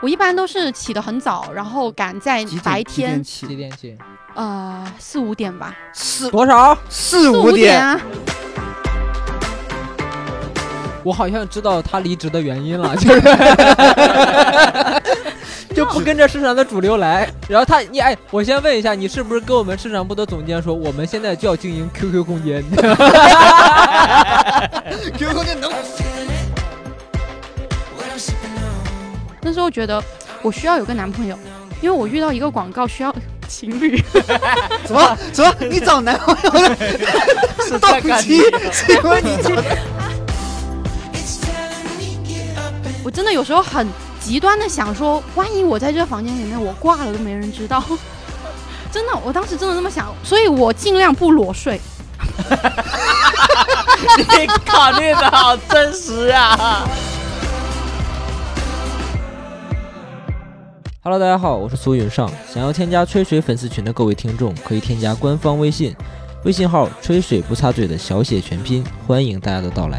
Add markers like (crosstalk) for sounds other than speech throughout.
我一般都是起得很早，然后赶在白几点天，起几点起？呃，四五点吧，四多少？四四五点，啊。我好像知道他离职的原因了，(laughs) 就是 (laughs) 就不跟着市场的主流来。然后他，你哎，我先问一下，你是不是跟我们市场部的总监说，我们现在就要经营 QQ 空间？(laughs) QQ 空间能那时候觉得我需要有个男朋友，因为我遇到一个广告需要 (laughs) 情侣，(laughs) 什么什么？你找男朋友的动机是因为 (laughs) 你找我真的有时候很极端的想说，万一我在这房间里面我挂了都没人知道。真的，我当时真的那么想，所以我尽量不裸睡。你考虑的好真实啊！Hello，大家好，我是苏云上。想要添加吹水粉丝群的各位听众，可以添加官方微信，微信号“吹水不擦嘴”的小写全拼，欢迎大家的到来。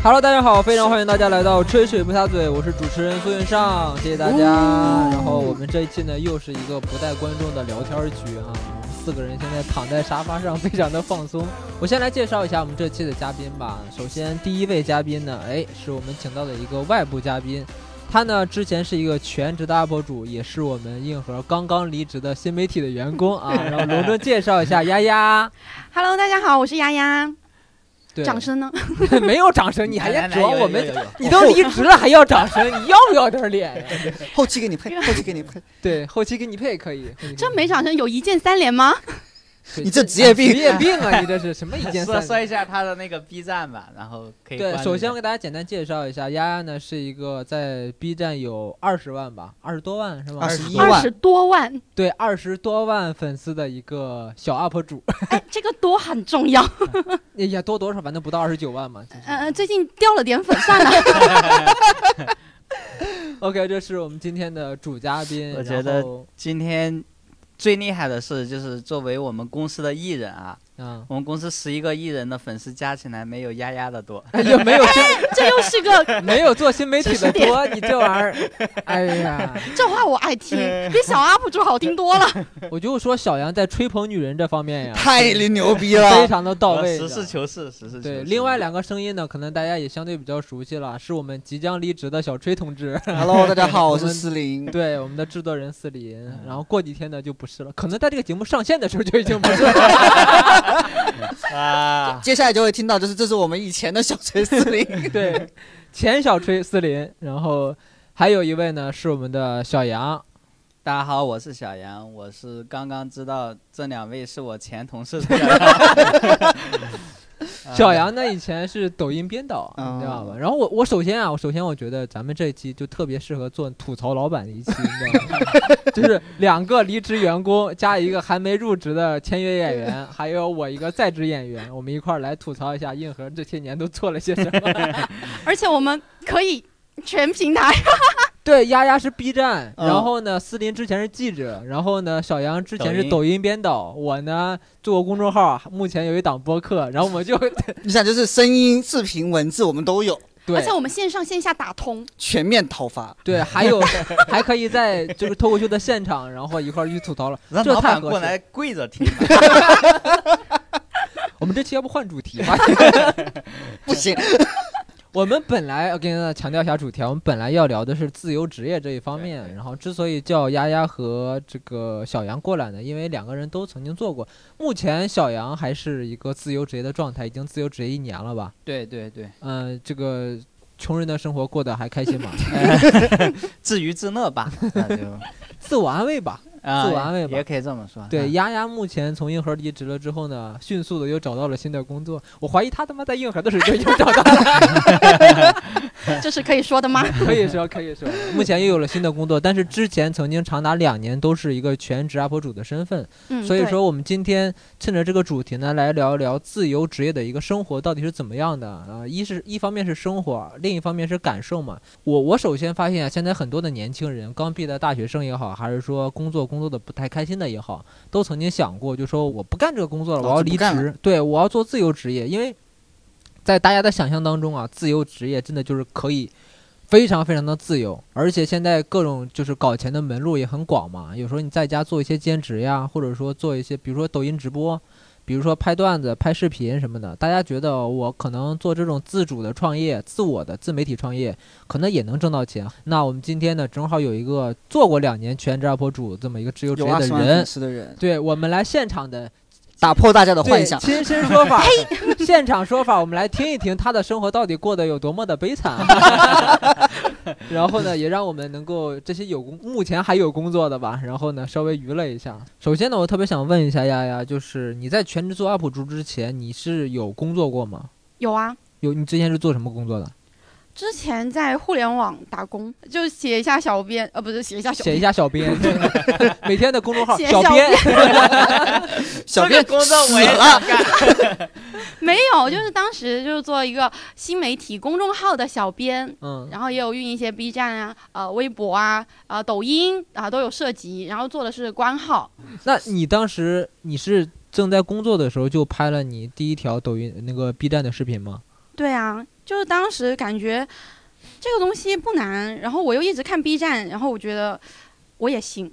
Hello，大家好，非常欢迎大家来到吹水不擦嘴，我是主持人苏云上，谢谢大家。然后我们这一期呢，又是一个不带观众的聊天局啊，我们四个人现在躺在沙发上，非常的放松。我先来介绍一下我们这期的嘉宾吧。首先，第一位嘉宾呢，哎，是我们请到的一个外部嘉宾。他呢，之前是一个全职的 UP 主，也是我们硬核刚刚离职的新媒体的员工啊。(laughs) 然后隆重介绍一下丫丫，Hello，大家好，我是丫丫。对，掌声呢？(laughs) 没有掌声，你还要指望我们 (laughs) 你都离职了还要掌声，你要不要点脸呀？后期给你配，后期给你配，对，后期给你配可以。这没掌声有一键三连吗？对 (laughs) 你这职业病职业病啊！你这是什么一件三 (laughs) 说说一下他的那个 B 站吧，然后可以对，首先我给大家简单介绍一下，丫丫呢是一个在 B 站有二十万吧，二十多万是吗？21万二十多万，对，二十多万粉丝的一个小 UP 主，(laughs) 哎，这个多很重要。哎呀，多多少反正不到二十九万嘛。就是呃，最近掉了点粉，算了。OK，这是我们今天的主嘉宾。我觉得今天最厉害的是，就是作为我们公司的艺人啊，嗯，我们公司十一个艺人的粉丝加起来没有丫丫的多。又，(laughs) 没有新这又是个 (laughs) 没有做新媒体的多，(laughs) 你这玩意儿，哎呀，这话我爱听，比小 UP 主好听多了。我就说小杨在吹捧女人这方面呀，太牛逼了非！常的到位。实事求是，实事求是。对，另外两个声音呢，可能大家也相对比较熟悉了，是我们即将离职的小崔同志，Hello，大家好，我是思林。对，我们的制作人四林，然后过几天呢就不是了，可能在这个节目上线的时候就已经不是了。啊，接下来就会听到，就是这是我们以前的小锤思林。(laughs) 对，前小崔四林，然后还有一位呢是我们的小杨，大家好，我是小杨，我是刚刚知道这两位是我前同事的小杨。(laughs) 小杨呢以前是抖音编导，哦你知道吧？然后我我首先啊，我首先我觉得咱们这一期就特别适合做吐槽老板的一期，你知道吗？(laughs) 就是两个离职员工加一个还没入职的签约演员，还有我一个在职演员，我们一块儿来吐槽一下硬核这些年都做了些什么。(laughs) 而且我们可以全平台。对，丫丫是 B 站，嗯然后呢，思林之前是记者，然后呢，小杨之前是抖音抖音编导，我呢做过公众号，目前有一档播客，然后我们就 (laughs) 你想，就是声音、视频、文字，我们都有，对而且我们线上线下打通，全面讨伐。对，还有 (laughs) 还可以在这个脱口秀的现场，然后一块儿去吐槽了，让这老板过太合适。来跪着听。(laughs) 我们这期要不换主题吧？不行，我们本来我跟大家强调一下主题啊，我们本来要聊的是自由职业这一方面，然后之所以叫丫丫和这个小杨过来呢，因为两个人都曾经做过。目前小杨还是一个自由职业的状态，已经自由职业一年了吧？对对对，嗯、这个穷人的生活过得还开心吗？(laughs) 自娱自乐吧，那就 (laughs) 自我安慰吧。啊，自我安慰吧也可以这么说。对，啊丫丫目前从硬核离职了之后呢，(laughs) 迅速的又找到了新的工作。我怀疑他他妈在硬核的时候就已经找到了。(laughs) (laughs) 这是可以说的吗？可以说，可以说，目前又有了新的工作，但是之前曾经长达两年都是一个全职 UP 主的身份，嗯，所以说我们今天趁着这个主题呢，来聊一聊自由职业的一个生活到底是怎么样的啊、一是一方面是生活，另一方面是感受嘛。我我首先发现啊，现在很多的年轻人，刚毕业的大学生也好，还是说工作工作的不太开心的也好，都曾经想过，就说我不干这个工作了，我要离职，对我要做自由职业，因为在大家的想象当中啊，自由职业真的就是可以非常非常的自由，而且现在各种就是搞钱的门路也很广嘛。有时候你在家做一些兼职呀，或者说做一些，比如说抖音直播，比如说拍段子、拍视频什么的，大家觉得我可能做这种自主的创业、自我的自媒体创业，可能也能挣到钱。那我们今天呢，正好有一个做过两年全职 UP 主这么一个自由职业的人对我们来现场的打破大家的幻想。亲身说法，(laughs) 现场说法，我们来听一听他的生活到底过得有多么的悲惨。(laughs) 然后呢，也让我们能够这些有工目前还有工作的吧，(laughs) 然后呢稍微娱乐一下。首先呢，我特别想问一下丫丫，就是你在全职做 UP 主之前，你是有工作过吗？有啊，有，你之前是做什么工作的？之前在互联网打工，就写一下小编，呃，不是写一下小，(laughs) 写一下小编，每天的公众号写小小编。(laughs) 小编工作我也想干。(laughs) 没有，就是当时就是做一个新媒体公众号的小编，嗯，然后也有运营一些 B 站啊、呃微博啊、呃抖音啊都有涉及，然后做的是官号。那你当时你是正在工作的时候就拍了你第一条抖音那个 B 站的视频吗？对啊，就是当时感觉这个东西不难，然后我又一直看 B 站，然后我觉得我也行。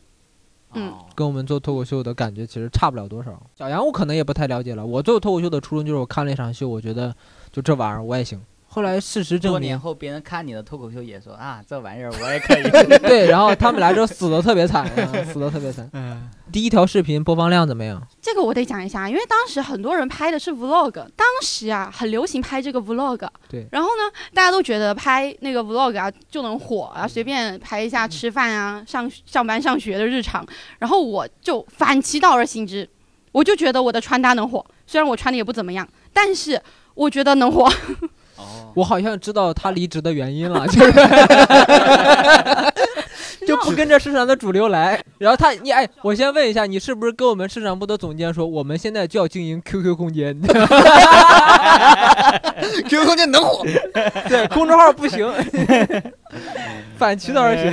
嗯哦跟我们做脱口秀的感觉其实差不了多少。小杨我可能也不太了解了，我做脱口秀的初衷就是我看了一场秀，我觉得就这玩意儿我也行。后来事实证明，多年后，别人看你的脱口秀也说啊，这玩意儿我也可以。(laughs) (laughs) 对，然后他们来之后死的特别惨，啊 (laughs) 死的特别惨。嗯，第一条视频播放量怎么样？这个我得讲一下，因为当时很多人拍的是 vlog，当时啊很流行拍这个 vlog。对然后呢，大家都觉得拍那个 vlog 啊就能火啊，随便拍一下吃饭啊、上上班上学的日常。然后我就反其道而行之，我就觉得我的穿搭能火，虽然我穿的也不怎么样，但是我觉得能火。哦，我好像知道他离职的原因了，就是 (laughs) (laughs) (laughs) (laughs) 就不跟着市场的主流来。然后他，你哎，我先问一下，你是不是跟我们市场部的总监说，我们现在就要经营 QQ 空间？(laughs) QQ 空间能火，(laughs) 对，公众号不行，反其道而行。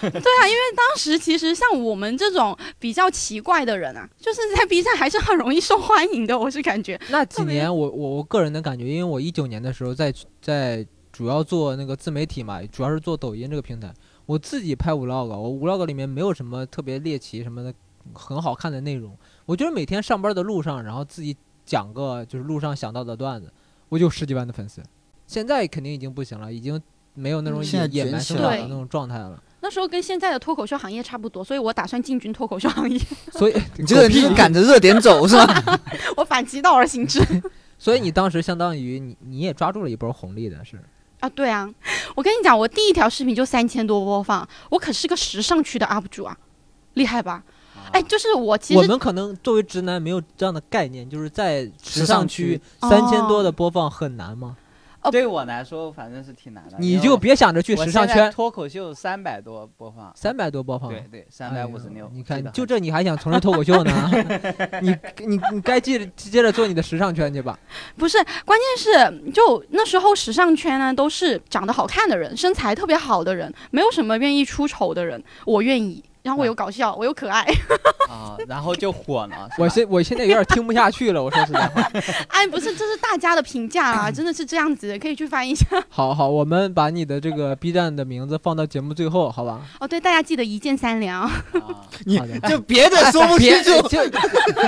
对啊，因为当时其实像我们这种比较奇怪的人啊，就是在 B 站还是很容易受欢迎的，我是感觉。那几年我我我个人的感觉，因为我一九年的时候在在主要做那个自媒体嘛，主要是做抖音这个平台，我自己拍 vlog，我 vlog 里面没有什么特别猎奇什么的很好看的内容，我就是每天上班的路上，然后自己讲个就是路上想到的段子，我就十几万的粉丝。现在肯定已经不行了，已经没有那种野野蛮生长的那种状态了。那时候跟现在的脱口秀行业差不多，所以我打算进军脱口秀行业，所以 (laughs) 你这个你是赶着热点走 (laughs) 是吧？我反其道而行之。(laughs) 所以你当时相当于你你也抓住了一波红利的是。啊，对啊，我跟你讲，我第一条视频就三千多播放，我可是个时尚区的 UP 主啊，厉害吧？哎，就是我其实我们可能作为直男没有这样的概念，就是在时时尚区三千多的播放很难吗？对我来说反正是挺难的。你就别想着去时尚圈，脱口秀三百多播放，三百多播放，对对，三百五十六。你看，就这你还想从事脱口秀呢？(laughs) 你你你该接着接着做你的时尚圈去吧。(laughs) 不是，关键是就那时候时尚圈呢都是长得好看的人，身材特别好的人，没有什么愿意出丑的人，我愿意。然后我又搞笑，我又可爱，(laughs) 啊，然后就火了。我现我现在有点听不下去了，我说实在话。(laughs) 哎，不是，这是大家的评价啊，真的是这样子的，可以去翻一下。(laughs) 好好，我们把你的这个 B 站的名字放到节目最后，好吧？哦，对，大家记得一键三连啊。啊你好的就别的说不别清楚。就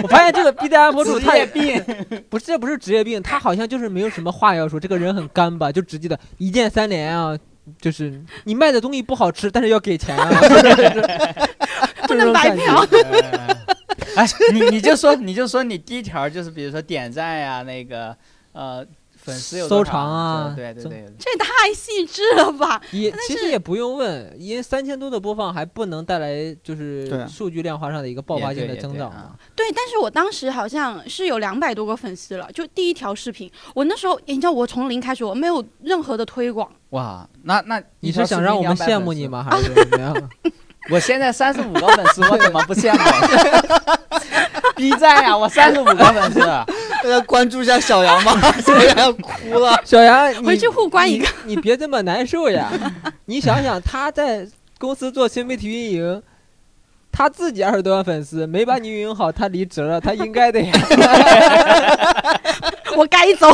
我发现这个 B 站 UP 主他也病，不是，这不是职业病，他好像就是没有什么话要说，这个人很干吧，就只记得一键三连啊，就是你卖的东西不好吃，但是要给钱啊，(laughs) 不能白嫖。哎，你你就说你就说你第一条就是比如说点赞呀，那个呃粉丝有收藏啊对对对，这也太细致了吧？也其实也不用问，因为三千多的播放还不能带来就是啊数据量化上的一个爆发性的增长嘛也对啊。对，但是我当时好像是有两百多个粉丝了，就第一条视频，我那时候，你知道我从零开始，我没有任何的推广，哇，那那你是想让我们羡慕你？吗？还是怎么样？(laughs) 我现在三十五个粉丝，我怎么不羡慕？(laughs) B 站呀，我三十五个粉丝，大家关注一下小杨吧，(laughs) 小杨要哭了。小杨，你回去互关一个。你，你别这么难受呀！你想想，他在公司做新媒体运营，他自己二十多万粉丝，没把你运营好，他离职了，他应该的呀。(laughs) 我该走。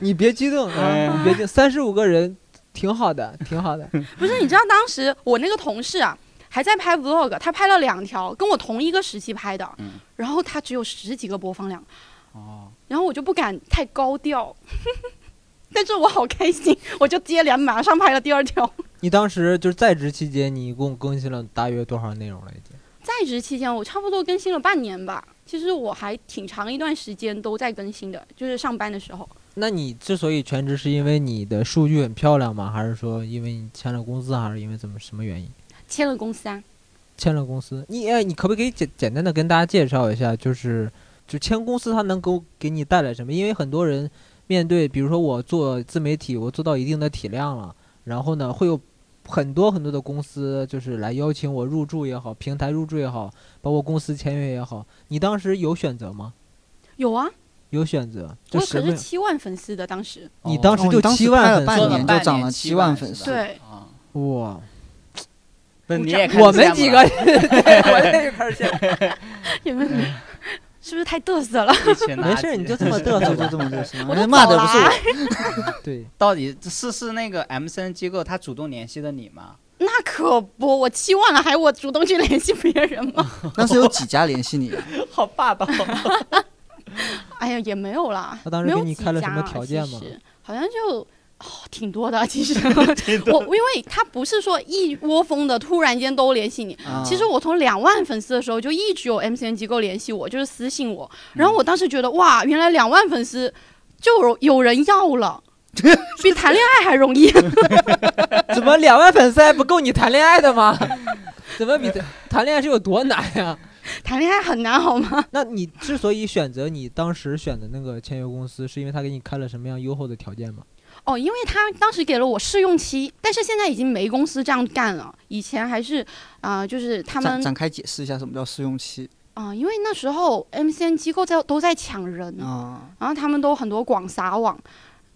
你别激动哎啊，你别激动，三十五个人挺好的，挺好的。(laughs) 不是，你知道当时我那个同事啊，还在拍 vlog，他拍了两条，跟我同一个时期拍的，嗯然后他只有十几个播放量，哦，然后我就不敢太高调，(laughs) 但是我好开心，我就接连马上拍了第二条。你当时就是在职期间，你一共更新了大约多少内容了？已经？在职期间，我差不多更新了半年吧。其实我还挺长一段时间都在更新的，就是上班的时候。那你之所以全职，是因为你的数据很漂亮吗？还是说因为你签了公司，还是因为怎么什么原因？签了公司啊，签了公司，你哎，你可不可以简简单的跟大家介绍一下，就是就签公司它能够给你带来什么？因为很多人面对，比如说我做自媒体，我做到一定的体量了，然后呢会有很多很多的公司就是来邀请我入驻也好，平台入驻也好，包括公司签约也好，你当时有选择吗？有啊，有选择，就我可是？七万粉丝的，当时。你当时就七万粉丝半年就涨了七万粉丝对啊，哇！不是鼓掌你也开始我们几个，我也开始羡慕。(laughs) 你们是不是太嘚瑟了？没事，你就这么嘚瑟 (laughs) 就。这么嘚瑟，(laughs) 我都骂的不是我，对，到底是是那个 MCN 机构他主动联系的你吗？那可不，我七万了，还我主动去联系别人吗？那是有几家联系你啊？好霸道！(laughs) 哎呀，也没有啦。他当时给你没有了什么条件吗？好像就哦挺多的，其实 (laughs) 我因为他不是说一窝蜂的突然间都联系你，啊其实我从两万粉丝的时候就一直有 MCN 机构联系我，就是私信我，然后我当时觉得哇，原来两万粉丝就有有人要了。(laughs) 比谈恋爱还容易，怎么两万粉丝还不够你谈恋爱的吗？怎么比谈谈恋爱是有多难呀？(laughs) 谈恋爱很难好吗？(laughs) 那你之所以选择你当时选的那个签约公司，是因为他给你开了什么样优厚的条件吗？哦，因为他当时给了我试用期，但是现在已经没公司这样干了。以前还是啊、就是他们展展开解释一下什么叫试用期啊、因为那时候 MCN 机构在都在抢人，啊？然后他们都很多广撒网，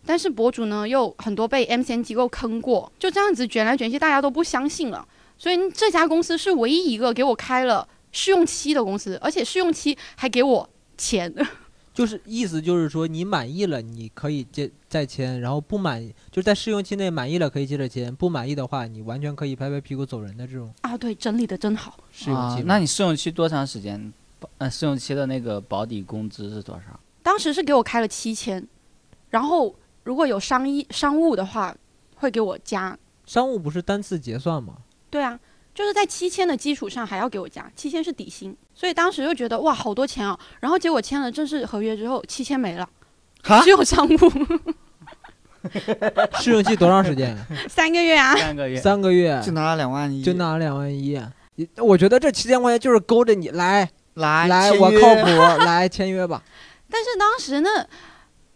但是博主呢又很多被 MCN 机构坑过，就这样子卷来卷去，大家都不相信了。所以这家公司是唯一一个给我开了试用期的公司，而且试用期还给我钱。(laughs) 就是意思就是说你满意了，你可以接再签，然后不满意就在试用期内满意了可以接着签，不满意的话你完全可以拍拍屁股走人的这种啊，对，整理的真好。试用期。啊那你试用期多长时间？保呃，试用期的那个保底工资是多少？当时是给我开了七千，然后如果有商议商务的话，会给我加。商务不是单次结算吗？对啊，就是在七千的基础上还要给我加，七千是底薪，所以当时就觉得哇好多钱啊，然后结果签了正式合约之后，七千没了，(laughs) 只有商务 (laughs) 试用期多长时间？(laughs) 三个月啊，三个月。三个月，就拿了两万一，就拿了两万一。我觉得这七千块钱就是勾着你来来来，我靠谱，来签约吧。但是当时呢，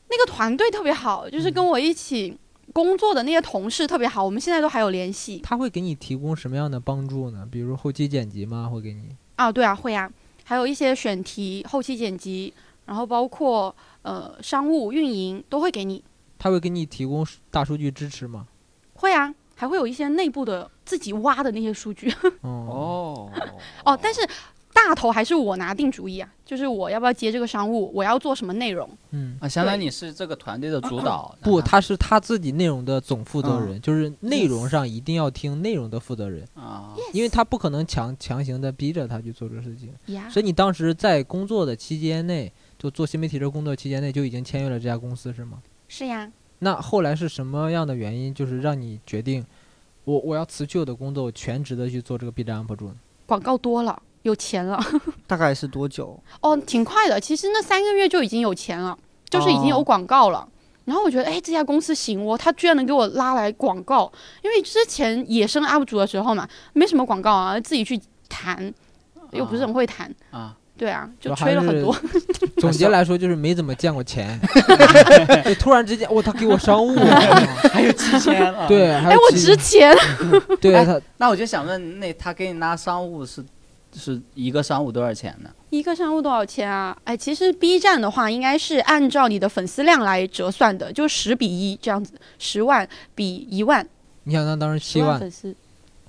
那个团队特别好，就是跟我一起工作的那些同事特别好，我们现在都还有联系他会给你提供什么样的帮助呢？比如后期剪辑吗？会给你？啊，对啊，会啊，还有一些选题、后期剪辑，然后包括呃商务运营都会给你，他会给你提供大数据支持吗？会啊，还会有一些内部的自己挖的那些数据。(laughs) 哦，哦哦，但是大头还是我拿定主意啊，就是我要不要接这个商务，我要做什么内容。嗯，啊，相当于你是这个团队的主导。不，他是他自己内容的总负责嗯人，就是内容上一定要听内容的负责人，啊，因为他不可能强强行的逼着他去做这个事情。呀、所以你当时在工作的期间内，就做新媒体这工作期间内就已经签约了这家公司是吗？是呀，那后来是什么样的原因，就是让你决定，我我要辞去我的工作，我全职的去做这个 B 站 UP 主呢？广告多了，有钱了。(laughs) 大概是多久？哦，挺快的，其实那三个月就已经有钱了，就是已经有哦广告了。然后我觉得，哎，这家公司行哦，他居然能给我拉来广告。因为之前野生 UP 主的时候嘛，没什么广告啊，自己去谈，又不是很会谈。啊，对啊，就吹了很多。(laughs) 总结来说就是没怎么见过钱，(laughs) 就突然之间，哇，他给我商务，还有七千啊。对，哎，我值钱。哎对他那我就想问，那他给你拉商务是是一个商务多少钱呢？一个商务多少钱啊？哎，其实 B 站的话，应该是按照你的粉丝量来折算的，就十比一这样子，十万比一万，你想他当时七万粉丝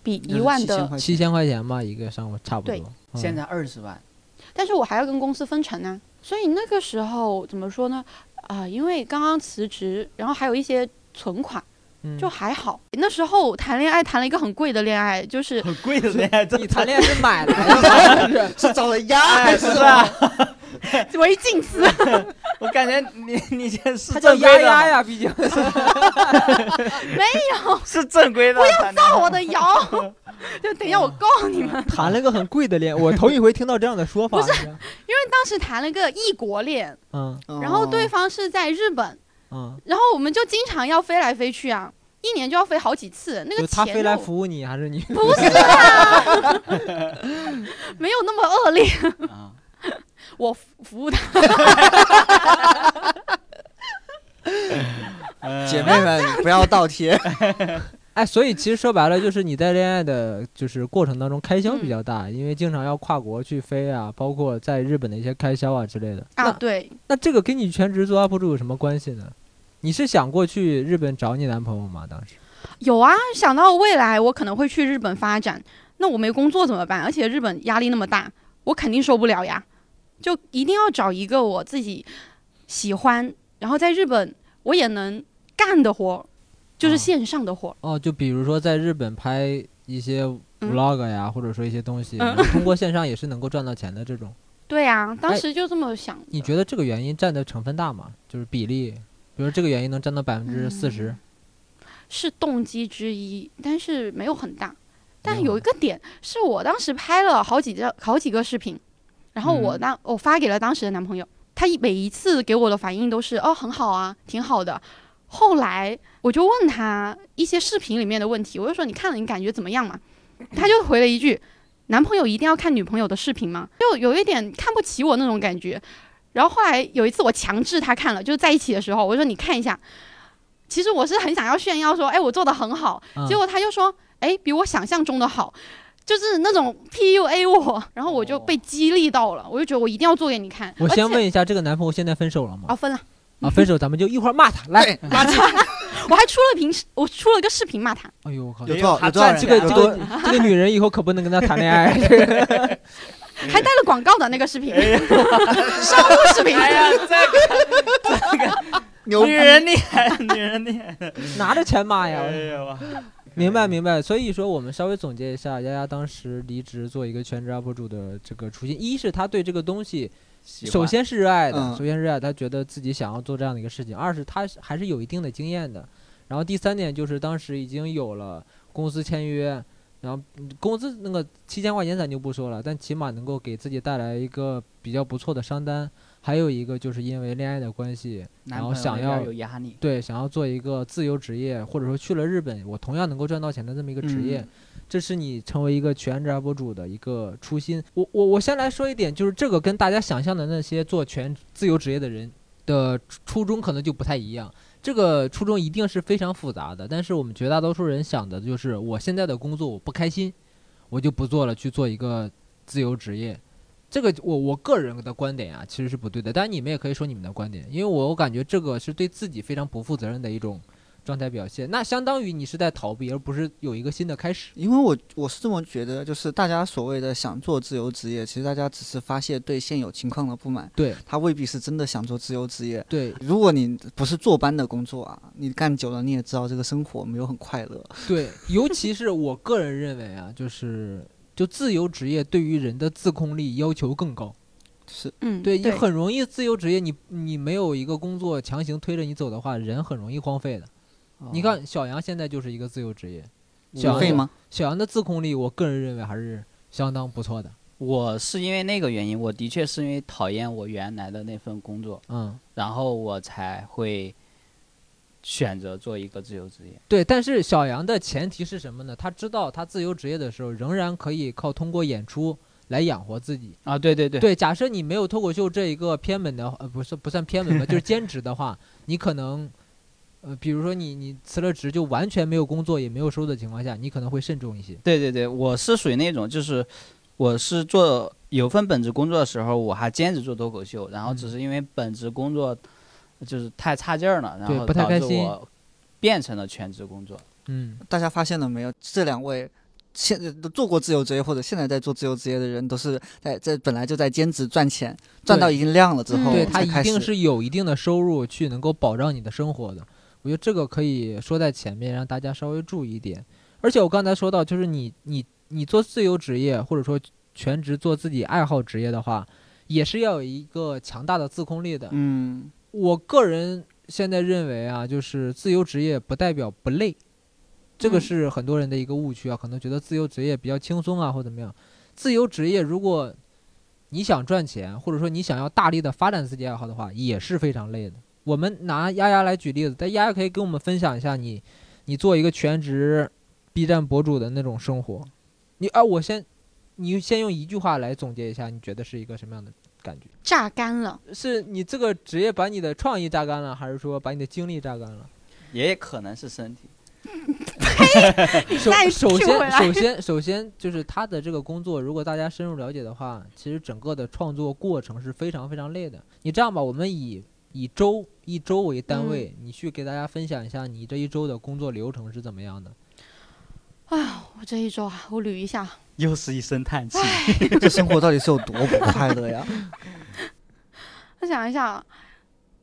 比一万的，七千块钱吧，一个商务差不多。嗯现在二十万，但是我还要跟公司分成呢，所以那个时候怎么说呢？啊、因为刚刚辞职，然后还有一些存款，嗯就还好。那时候谈恋爱谈了一个很贵的恋爱，就是很贵的恋爱，你谈恋爱是买来的，(laughs) 是找了鸭还是是吧？(laughs) 为敬司，(laughs) 我感觉你你这是他叫正规的吗，丫丫呀，毕竟是正规的。不要造我的谣。就等一下我告你们，谈了个很贵的恋，我头一回听到这样的说法。不是，因为当时谈了个异国恋，嗯然后对哦方是在日本，嗯，然后我们就经常要飞来飞去啊，一年就要飞好几次。那个他飞来服务你，还是你？不是啊，没有那么恶劣，啊，(laughs) 我服服务他。(laughs) 姐妹们不要倒贴，哎，所以其实说白了，就是你在恋爱的，就是过程当中开销比较大，因为经常要跨国去飞啊，包括在日本的一些开销啊之类的。啊，对，那这个跟你全职做 UP 主有什么关系呢？你是想过去日本找你男朋友吗？当时？有啊，想到未来我可能会去日本发展，那我没工作怎么办？而且日本压力那么大，我肯定受不了呀。就一定要找一个我自己喜欢，然后在日本我也能干的活，就是哦线上的活。哦，就比如说在日本拍一些嗯 vlog 呀，或者说一些东西，通过线上也是能够赚到钱的这种。(laughs) 对啊，当哎时就这么想的。你觉得这个原因占的成分大吗？就是比例，比如这个原因能占到百分之四十。是动机之一，但是没有很大。但没有有一个点是我当时拍了好几个好几个视频，然后我嗯当、我发给了当时的男朋友，他一每一次给我的反应都是哦很好啊，挺好的。后来我就问他一些视频里面的问题，我就说你看了你感觉怎么样嘛？(laughs) 他就回了一句：男朋友一定要看女朋友的视频吗？就有一点看不起我那种感觉。然后后来有一次我强制他看了，就是在一起的时候，我说你看一下。其实我是很想要炫耀说，哎，我做的很好。嗯结果他就说，哎，比我想象中的好，就是那种 PUA 我，然后我就被激励到了，我就觉得我一定要做给你看。我先问一下，这个男朋友现在分手了吗啊，？分了，啊，分手 (laughs) 咱们就一会儿骂他。来，对，(laughs) 垃圾，(laughs) 我还出了屏，我出了个视频骂他。哎呦我靠，有多少他有多少人？赚这个这个这个女人以后可不能跟他谈恋爱。还带了广告的那个视频，商务视频。哎呀，这个女人厉害，女人厉害。拿着钱骂呀！哎呀，明白明白，所以说我们稍微总结一下，丫丫当时离职做一个全职 UP 主的这个初心，一是他对这个东西首先是热爱的，嗯。首先热爱，他觉得自己想要做这样的一个事情；二是他还是有一定的经验的，然后第三点就是当时已经有了公司签约，然后嗯工资那个七千块钱咱就不说了，但起码能够给自己带来一个比较不错的商单。还有一个就是因为恋爱的关系，然后想要有压力，对，想要做一个自由职业，或者说去了日本，我同样能够赚到钱的这么一个职业，嗯这是你成为一个全职 UP 主的一个初心。我我我先来说一点，就是这个跟大家想象的那些做全自由职业的人的初初衷可能就不太一样。这个初衷一定是非常复杂的，但是我们绝大多数人想的就是，我现在的工作我不开心，我就不做了，去做一个自由职业。这个我我个人的观点啊，其实是不对的。当然你们也可以说你们的观点，因为我我感觉这个是对自己非常不负责任的一种状态表现。那相当于你是在逃避，而不是有一个新的开始。因为我我是这么觉得，就是大家所谓的想做自由职业，其实大家只是发泄对现有情况的不满，对他未必是真的想做自由职业。对如果你不是坐班的工作啊，你干久了你也知道这个生活没有很快乐。对，尤其是我个人认为啊，就是就自由职业对于人的自控力要求更高。是，嗯，对你很容易自由职业，你你没有一个工作强行推着你走的话，人很容易荒废的。你看小杨现在就是一个自由职业，小杨吗？小杨的自控力，我个人认为还是相当不错的。我是因为那个原因，我的确是因为讨厌我原来的那份工作，嗯，然后我才会选择做一个自由职业。对，但是小杨的前提是什么呢？他知道他自由职业的时候，仍然可以靠通过演出来养活自己。啊，对对对，对，假设你没有脱口秀这一个偏门的，呃，不是不算偏门吧，就是 (laughs) 兼职的话，你可能，呃，比如说你你辞了职就完全没有工作也没有收入的情况下，你可能会慎重一些。对对对，我是属于那种，就是我是做有份本职工作的时候，我还兼职做脱口秀，然后只嗯是因为本职工作就是太差劲儿了，然后不太开心致我变成了全职工作。嗯，大家发现了没有？这两位现在都做过自由职业或者现在在做自由职业的人，都是在在本来就在兼职赚钱，赚到一定量了之后嗯对他一。定是有一定的收入去能够保障你的生活的。我觉得这个可以说在前面，让大家稍微注意一点。而且我刚才说到，就是你你你做自由职业，或者说全职做自己爱好职业的话，也是要有一个强大的自控力的。嗯我个人现在认为啊，就是自由职业不代表不累，这个嗯是很多人的一个误区啊，可能觉得自由职业比较轻松啊，或怎么样。自由职业如果你想赚钱，或者说你想要大力的发展自己爱好的话，也是非常累的。我们拿丫丫来举例子，但丫丫可以跟我们分享一下你你做一个全职 B 站博主的那种生活。你啊，我先你先用一句话来总结一下，你觉得是一个什么样的感觉？榨干了。是你这个职业把你的创意榨干了，还是说把你的精力榨干了？也可能是身体。(laughs) 首先首先首先就是他的这个工作，如果大家深入了解的话，其实整个的创作过程是非常非常累的。你这样吧，我们以以周一周为单位，你去给大家分享一下你这一周的工作流程是怎么样的。哎呀我这一周啊，我捋一下，又是一声叹气。(laughs) 这生活到底是有多不快乐呀？(laughs) 我想一下，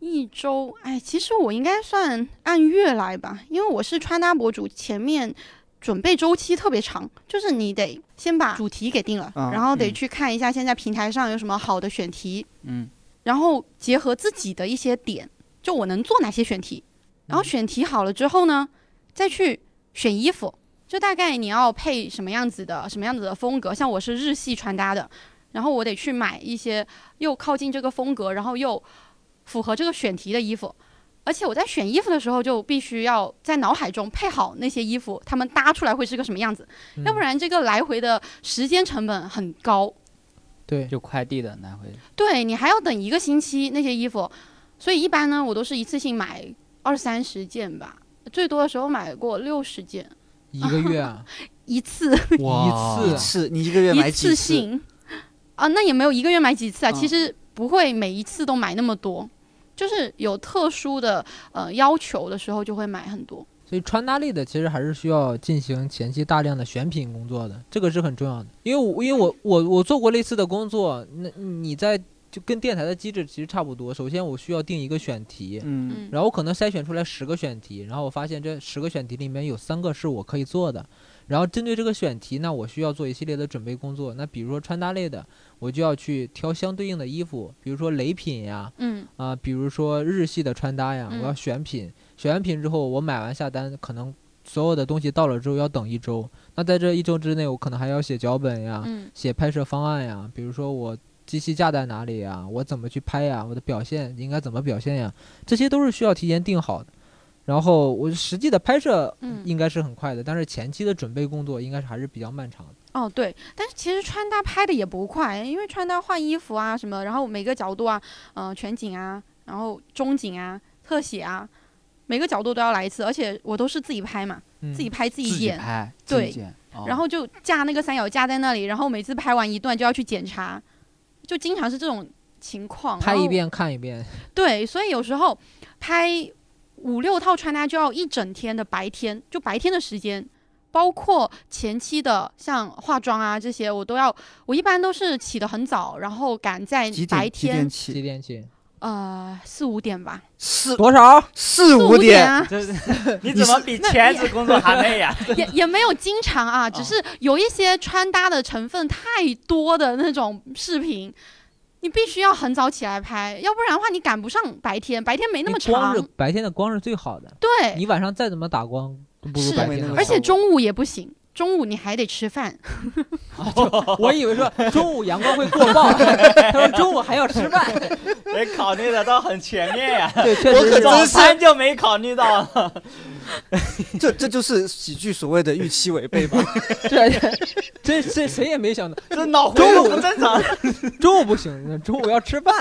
一周，哎，其实我应该算按月来吧，因为我是穿搭博主，前面准备周期特别长，就是你得先把主题给定了，嗯然后得嗯。去看一下现在平台上有什么好的选题，嗯，然后结合自己的一些点，就我能做哪些选题，然后选题好了之后呢，再去选衣服，就大概你要配什么样子的什么样子的风格，像我是日系穿搭的，然后我得去买一些又靠近这个风格，然后又符合这个选题的衣服。而且我在选衣服的时候，就必须要在脑海中配好那些衣服，他们搭出来会是个什么样子，嗯要不然这个来回的时间成本很高。对，就快递的来回。对你还要等一个星期那些衣服，所以一般呢，我都是一次性买二三十件吧，最多的时候买过六十件一个月啊，(laughs) 一次。哇一次你一个月买几一次性。啊，那也没有一个月买几次啊，嗯。其实不会每一次都买那么多，就是有特殊的呃要求的时候就会买很多。所以穿搭类的其实还是需要进行前期大量的选品工作的，这个是很重要的。因为我因为我我我做过类似的工作，那你在就跟电台的机制其实差不多。首先我需要定一个选题，嗯。嗯，然后我可能筛选出来十个选题，然后我发现这十个选题里面有三个是我可以做的，然后针对这个选题，那我需要做一系列的准备工作。那比如说穿搭类的，我就要去挑相对应的衣服，比如说雷品呀，嗯。啊、比如说日系的穿搭呀，嗯我要选品，选完品之后，我买完下单，可能所有的东西到了之后要等一周。那在这一周之内，我可能还要写脚本呀，嗯。写拍摄方案呀，比如说我机器架在哪里呀，我怎么去拍呀，我的表现应该怎么表现呀，这些都是需要提前定好的。然后我实际的拍摄嗯，应该是很快的，但是前期的准备工作应该是还是比较漫长的。哦对，但是其实穿搭拍的也不快，因为穿搭换衣服啊什么，然后每个角度啊，呃全景啊，然后中景啊，特写啊，每个角度都要来一次，而且我都是自己拍嘛，嗯、自己拍自自己剪。己拍，对自己剪哦然后就架那个三脚架在那里，然后每次拍完一段就要去检查，就经常是这种情况。拍一遍看一遍，对，所以有时候拍五六套穿搭就要一整天的白天，就白天的时间，包括前期的像化妆啊这些，我都要，我一般都是起得很早，然后赶在几白点几点天，几？点起？呃四五点吧，四多少？四四五五点，(laughs) 你怎么比全职工作还累呀？也 (laughs) 也没有经常啊，只哦是有一些穿搭的成分太多的那种视频。你必须要很早起来拍，要不然的话你赶不上白天，白天没那么长光是。白天的光是最好的，对，你晚上再怎么打光都不如是白天而且中午也不行，中午你还得吃饭。(laughs) 我以为说中午阳光会过曝，(laughs) 他说中午还要吃饭。得考虑的倒很全面呀。对，确实是我可真是早餐就没考虑到，这这就是喜剧所谓的预期违背吧？(laughs) 这这这谁也没想到，这脑回路不正常。中午不行，中午要吃饭。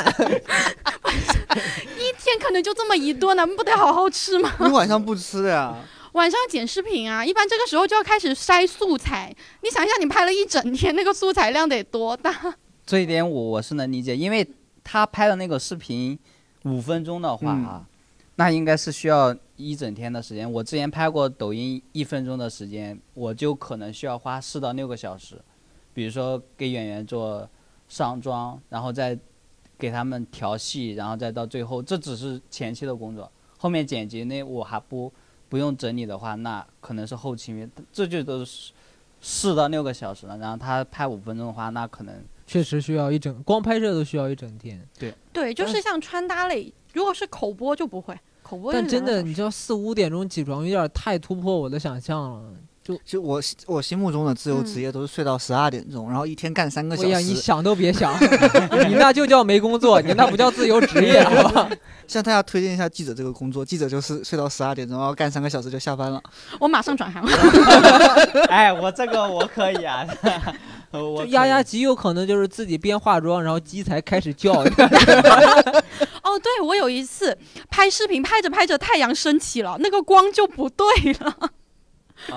一天可能就这么一顿，咱们不得好好吃吗？你晚上不吃的呀？晚上剪视频啊，一般这个时候就要开始筛素材。你想一下，你拍了一整天，那个素材量得多大？(laughs) 这一点我我是能理解，因为他拍的那个视频五分钟的话嗯啊，那应该是需要一整天的时间。我之前拍过抖音一分钟的时间，我就可能需要花四到六个小时。比如说给演员做上妆，然后再给他们调戏，然后再到最后，这只是前期的工作。后面剪辑那我还不不用整理的话，那可能是后期，这就都是四到六个小时了。然后他拍五分钟的话，那可能确实需要一整，光拍摄都需要一整天。对对，就是像穿搭类，如果是口播就不会，口播但真的，你知道四五点钟起床有点太突破我的想象了。就就我心我心目中的自由职业都是睡到十二点钟，然后一天干三个小哎呀，你。想都别想，(laughs) 你那就叫没工作，你那不叫自由职业，好吧？向大家推荐一下记者这个工作，记者就是睡到十二点钟，然后干三个小时就下班了。我马上转行。(laughs) 哎，我这个我可以啊，我丫丫极有可能就是自己边化妆，然后鸡才开始叫。(laughs) 哦，对，我有一次拍视频，拍着拍着太阳升起了，那个光就不对了，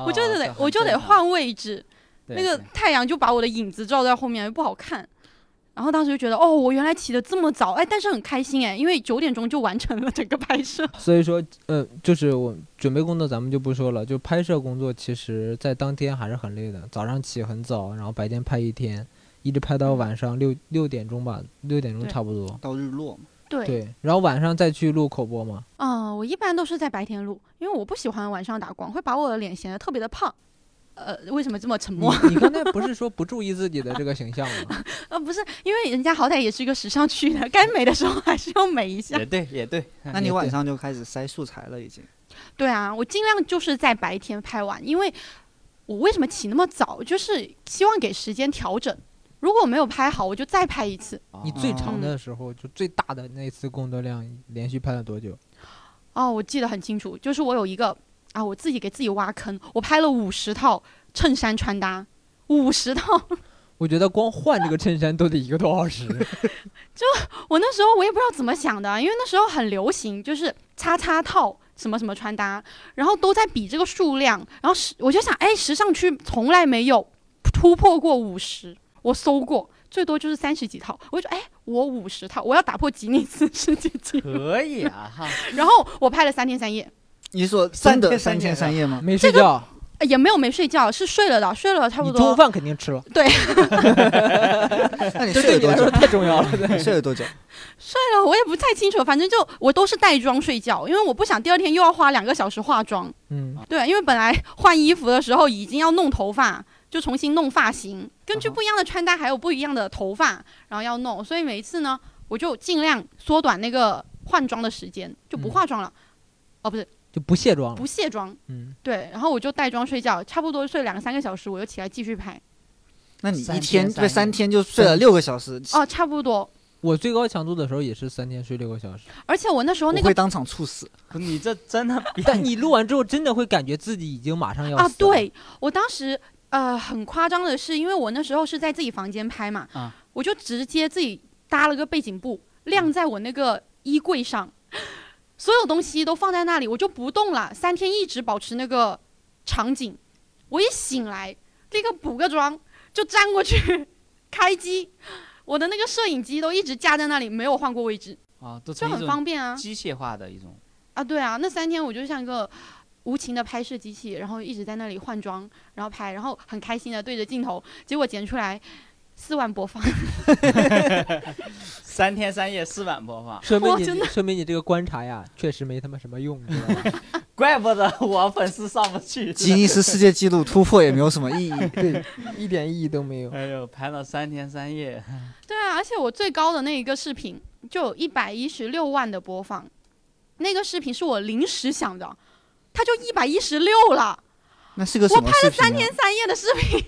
我就得我就得换位置，那个太阳就把我的影子照在后面，又不好看。然后当时就觉得，哦，我原来起得这么早，哎，但是很开心哎，因为九点钟就完成了整个拍摄。(laughs) 所以说，呃，就是我准备工作咱们就不说了，就拍摄工作，其实在当天还是很累的。早上起很早，然后白天拍一天，一直拍到晚上六六点钟吧，六点钟差不多。到日落嘛，对，对，然后晚上再去录口播嘛。嗯，我一般都是在白天录，因为我不喜欢晚上打光，会把我的脸显得特别的胖。呃，为什么这么沉默？你你刚 (laughs) 才不是说不注意自己的这个形象吗？(laughs) 呃，不是，因为人家好歹也是一个时尚区的，该美的时候还是要美一下也。对也对，(laughs) 那你晚上就开始筛素材了，已经。对啊，我尽量就是在白天拍完，因为我为什么起那么早，就是希望给时间调整。如果我没有拍好，我就再拍一次。你最长嗯的时候，就最大的那次工作量，连续拍了多久？哦，我记得很清楚，就是我有一个啊，我自己给自己挖坑，我拍了五十套衬衫穿搭，五十套。我觉得光换这个衬衫都得一个多小时。(laughs) 就我那时候我也不知道怎么想的，因为那时候很流行，就是叉叉套什么什么穿搭，然后都在比这个数量，然后时我就想，哎，时尚区从来没有突破过五十，我搜过。最多就是三十几套，我就说，哎，我五十套，我要打破吉尼斯世界纪录。可以啊哈，然后我拍了三天三夜，你说三天真的三天三夜吗？没睡觉，呃也没有没睡觉，是睡了的，睡了差不多中午多。饭肯定吃了，对 (laughs) 那你睡了多久？太重要了。你睡了多久？睡了，我也不太清楚，反正就我都是带妆睡觉，因为我不想第二天又要花两个小时化妆。嗯，对，因为本来换衣服的时候已经要弄头发，就重新弄发型，根据不一样的穿搭还有不一样的头发，然后要弄，所以每一次呢，我就尽量缩短那个换装的时间，就不嗯化妆了。哦，不是，就不卸妆了不。卸妆。嗯，对，然后我就带妆睡觉，差不多睡两三个小时，我又起来继续拍。那你一天这三夜对三天就睡了六个小时，哦，差不多。我最高强度的时候也是三天睡六个小时，而且我那时候那个会当场猝死。(laughs) 不你这真的但你录完之后真的会感觉自己已经马上要啊，死了，对我当时呃很夸张的是，因为我那时候是在自己房间拍嘛，啊我就直接自己搭了个背景布，晾在我那个衣柜上，所有东西都放在那里，我就不动了，三天一直保持那个场景。我一醒来，立刻补个妆，就粘过去，开机。我的那个摄影机都一直架在那里，没有换过位置，啊，都就很方便啊。机械化的一种。啊，对啊，那三天我就像一个无情的拍摄机器，然后一直在那里换装，然后拍，然后很开心的对着镜头，结果剪出来四万播放，三天三夜四万播放，(laughs) 说明你说明你这个观察呀，确实没他妈什么用，你知道吧？(laughs) 怪不得我粉丝上不去。(laughs) 吉尼斯世界纪录突破也没有什么意义。对，一点意义都没有。哎呦，拍了三天三夜，对啊，而且我最高的那一个视频就有一百一十六万的播放，那个视频是我临时想的，它就一百一十六了，那是个什么视频、啊？三天三夜的视频，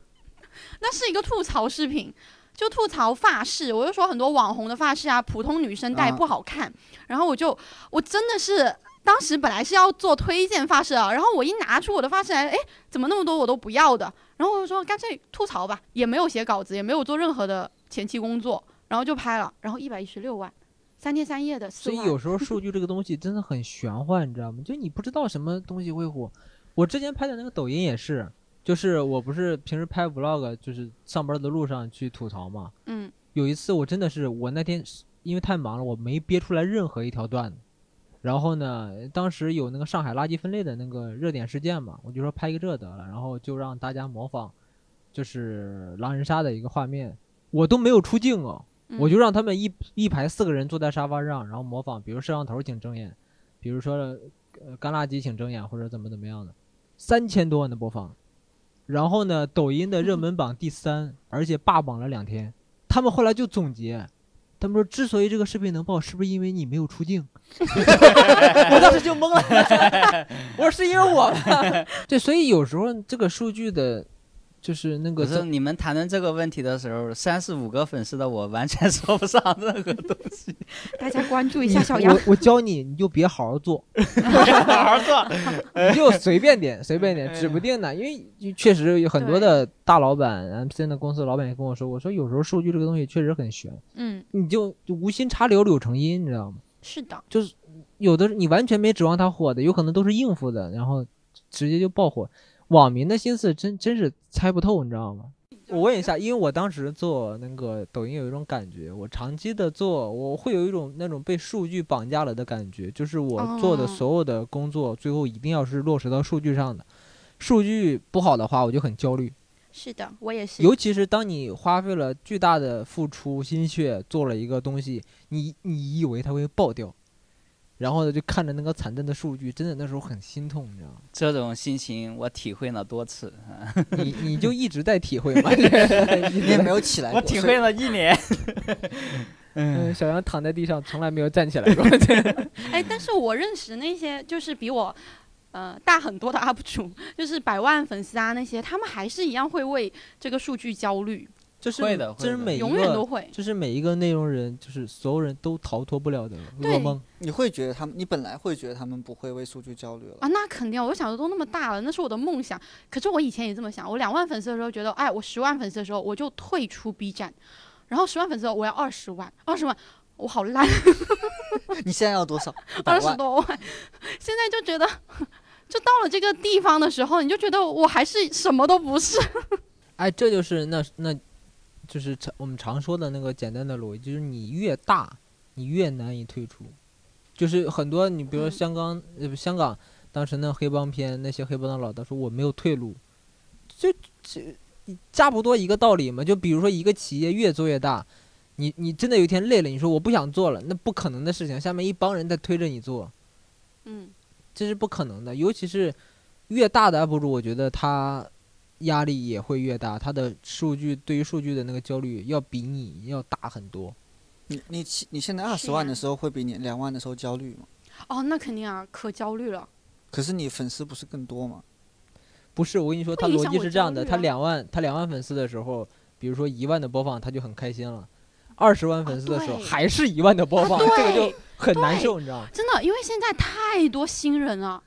(laughs) 那是一个吐槽视频，就吐槽发饰。我就说很多网红的发饰啊，普通女生戴啊不好看。然后我就我真的是当时本来是要做推荐发饰啊，然后我一拿出我的发饰来，哎，怎么那么多我都不要的？然后我就说干脆吐槽吧，也没有写稿子，也没有做任何的前期工作，然后就拍了，然后一百一十六万，三天三夜的。所以有时候 (laughs) 数据这个东西真的很玄幻，你知道吗？就你不知道什么东西会火。我之前拍的那个抖音也是，就是我不是平时拍 vlog，就是上班的路上去吐槽嘛。嗯，有一次我真的是，我那天因为太忙了，我没憋出来任何一条段子，然后呢，当时有那个上海垃圾分类的那个热点事件嘛，我就说拍一个这得了，然后就让大家模仿，就是狼人杀的一个画面，我都没有出镜哦，嗯我就让他们一一排四个人坐在沙发上，然后模仿，比如摄像头请睁眼，比如说呃干垃圾请睁眼或者怎么怎么样的，三千多万的播放，然后呢，抖音的热门榜第三，而且霸榜了两天。他们后来就总结，他们说之所以这个视频能爆，是不是因为你没有出镜？(laughs) 我当时就懵了，我说是因为我吗？(laughs) 对，所以有时候这个数据的，就是那个可是你们谈论这个问题的时候，三十五个粉丝的我完全 (laughs) 说不上任何东西。大家关注一下小杨我。我教你，你就别好好做，(laughs) 好好做。(laughs) 你就随便点，随便点，指不定呢。因为确实有很多的大老板，MCN 的公司老板也跟我说，我说有时候数据这个东西确实很玄，嗯，你就就无心插柳柳成荫，你知道吗？是的，就是有的你完全没指望它火的，有可能都是应付的，然后直接就爆火。网民的心思真真是猜不透，你知道吗？我问一下，因为我当时做那个抖音有一种感觉，我长期的做，我会有一种那种被数据绑架了的感觉，就是我做的哦所有的工作，最后一定要是落实到数据上的。数据不好的话，我就很焦虑。是的，我也是。尤其是当你花费了巨大的付出心血做了一个东西，你你以为它会爆掉，然后呢就看着那个惨淡的数据，真的那时候很心痛，你知道吗？这种心情我体会了多次，你 (laughs) 你就一直在体会吗。(laughs) 你也没有起来过。我体会了一年。(laughs) 嗯，小杨躺在地上从来没有站起来过。哎，但是我认识那些就是比我。呃，大很多的 UP 主，就是百万粉丝啊，那些他们还是一样会为这个数据焦虑，就是会的会的这是每一永远都个，会。这是每一个内容人，就是所有人都逃脱不了的噩对梦。你会觉得他们，你本来会觉得他们不会为数据焦虑了。啊，那肯定，我想的都那么大了，那是我的梦想。可是我以前也这么想，我两万粉丝的时候觉得，哎，我十万粉丝的时候我就退出 B 站，然后十万粉丝的时候我要二十万，二十万我好烂，(laughs) 你现在要多少？(laughs) 二十。多万，现在就觉得，就到了这个地方的时候，你就觉得我还是什么都不是。(laughs) 哎，这就是那那，就是常我们常说的那个简单的逻辑，就是你越大，你越难以退出。就是很多你比如说嗯香港，呃不香港当时那黑帮片，那些黑帮的老大说我没有退路，就这差不多一个道理嘛。就比如说一个企业越做越大，你你真的有一天累了，你说我不想做了，那不可能的事情，下面一帮人在推着你做，嗯，这是不可能的。尤其是越大的 UP 主，我觉得他压力也会越大，他的数据对于数据的那个焦虑要比你要大很多。你你你现在二十万的时候会比你两万的时候焦虑吗？哦，那肯定啊，可焦虑了。可是你粉丝不是更多吗？不是，我跟你说，他逻辑是这样的：他两万，他两万粉丝的时候，比如说一万的播放，他就很开心了；二十万粉丝的时候，对还是一万的播放，这个就很难受，你知道吗？真的，因为现在太多新人了。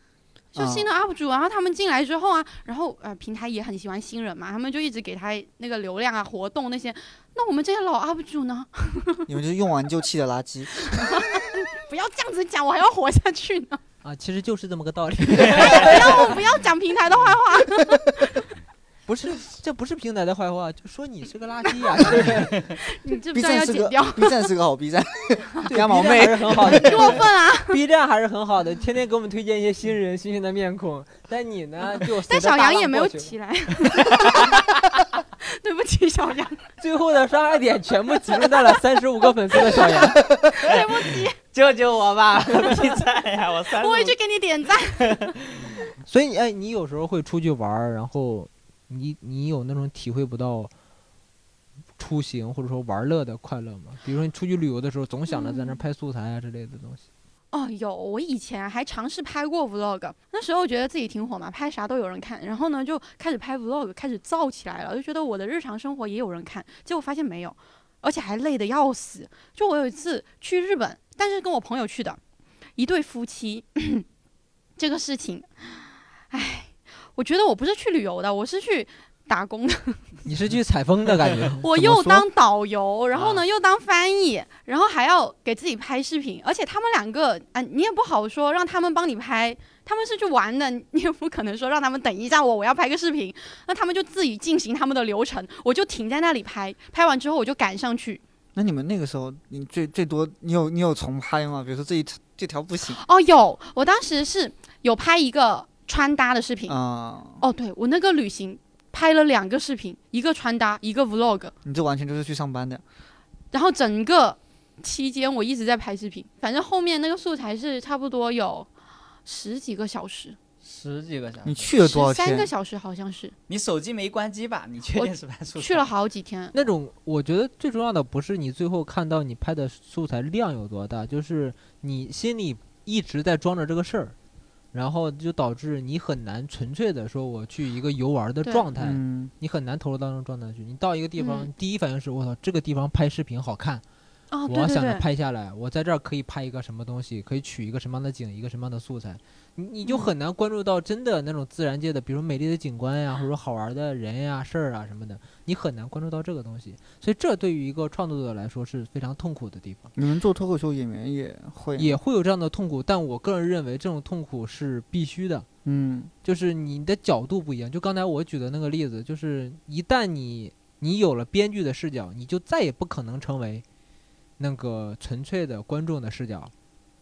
就新的 UP 主，然后他们进来之后啊，然后呃，平台也很喜欢新人嘛，他们就一直给他那个流量啊、活动那些。那我们这些老 UP 主呢？(laughs) 你们就是用完就弃的垃圾。(laughs) 不要这样子讲，我还要活下去呢。啊，其实就是这么个道理。(laughs) 不要不要讲平台的坏话，不是，这不是平台的坏话，就说你是个垃圾呀、(laughs) 你这不 B 站是个剪掉？B 站是个好 B 站，对鸭毛妹还是很好的 (laughs) 过分啊！，B 站还是很好的，天天给我们推荐一些新人、新鲜的面孔。但你呢，就但小杨也没有起来。(laughs) 对不起，小杨，最后的伤害点全部集中在了三十五个粉丝的小杨。对不起，救救我吧！B 站呀，我三我会去给你点赞。所以，哎，你有时候会出去玩，然后你你有那种体会不到出行或者说玩乐的快乐吗？比如说你出去旅游的时候，总想着在那儿拍素材啊之类的东西。哦，有，我以前还尝试拍过 vlog，那时候觉得自己挺火嘛，拍啥都有人看，然后呢就开始拍 vlog，开始造起来了，就觉得我的日常生活也有人看，结果发现没有，而且还累得要死。就我有一次去日本，但是跟我朋友去的，一对夫妻，(coughs) 这个事情，唉，我觉得我不是去旅游的，我是去打工的。(laughs) 你是去采风的感觉？(laughs) 我又当导游，然后呢、啊又当翻译，然后还要给自己拍视频，而且他们两个啊、你也不好说让他们帮你拍，他们是去玩的，你也不可能说让他们等一下我，我要拍个视频，那他们就自己进行他们的流程，我就停在那里拍，拍完之后我就赶上去。那你们那个时候，你最最多，你有你有重拍吗？比如说这一这条不行哦，有，我当时是有拍一个穿搭的视频。啊、哦，对我那个旅行拍了两个视频，一个穿搭，一个 vlog，你这完全就是去上班的。然后整个期间我一直在拍视频，反正后面那个素材是差不多有十几个小时，十几个小时你，去了多少天？三个小时好像是，你手机没关机吧？你确定是拍素材去了好几天。那种我觉得最重要的不是你最后看到你拍的素材量有多大，就是你心里一直在装着这个事儿，然后就导致你很难纯粹的说我去一个游玩的状态，嗯，你很难投入到那种状态去。你到一个地方，嗯第一反应是我操，这个地方拍视频好看，哦，我要想着拍下来，我在这儿可以拍一个什么东西，可以取一个什么样的景，一个什么样的素材，你你就嗯很难关注到真的那种自然界的，比如美丽的景观呀，或者说好玩的人呀、事儿啊什么的，你很难关注到这个东西。所以这对于一个创作者来说是非常痛苦的地方，你们做脱口秀演员也会也会有这样的痛苦，但我个人认为这种痛苦是必须的。嗯就是你的角度不一样。就刚才我举的那个例子，就是一旦你你有了编剧的视角，你就再也不可能成为那个纯粹的观众的视角。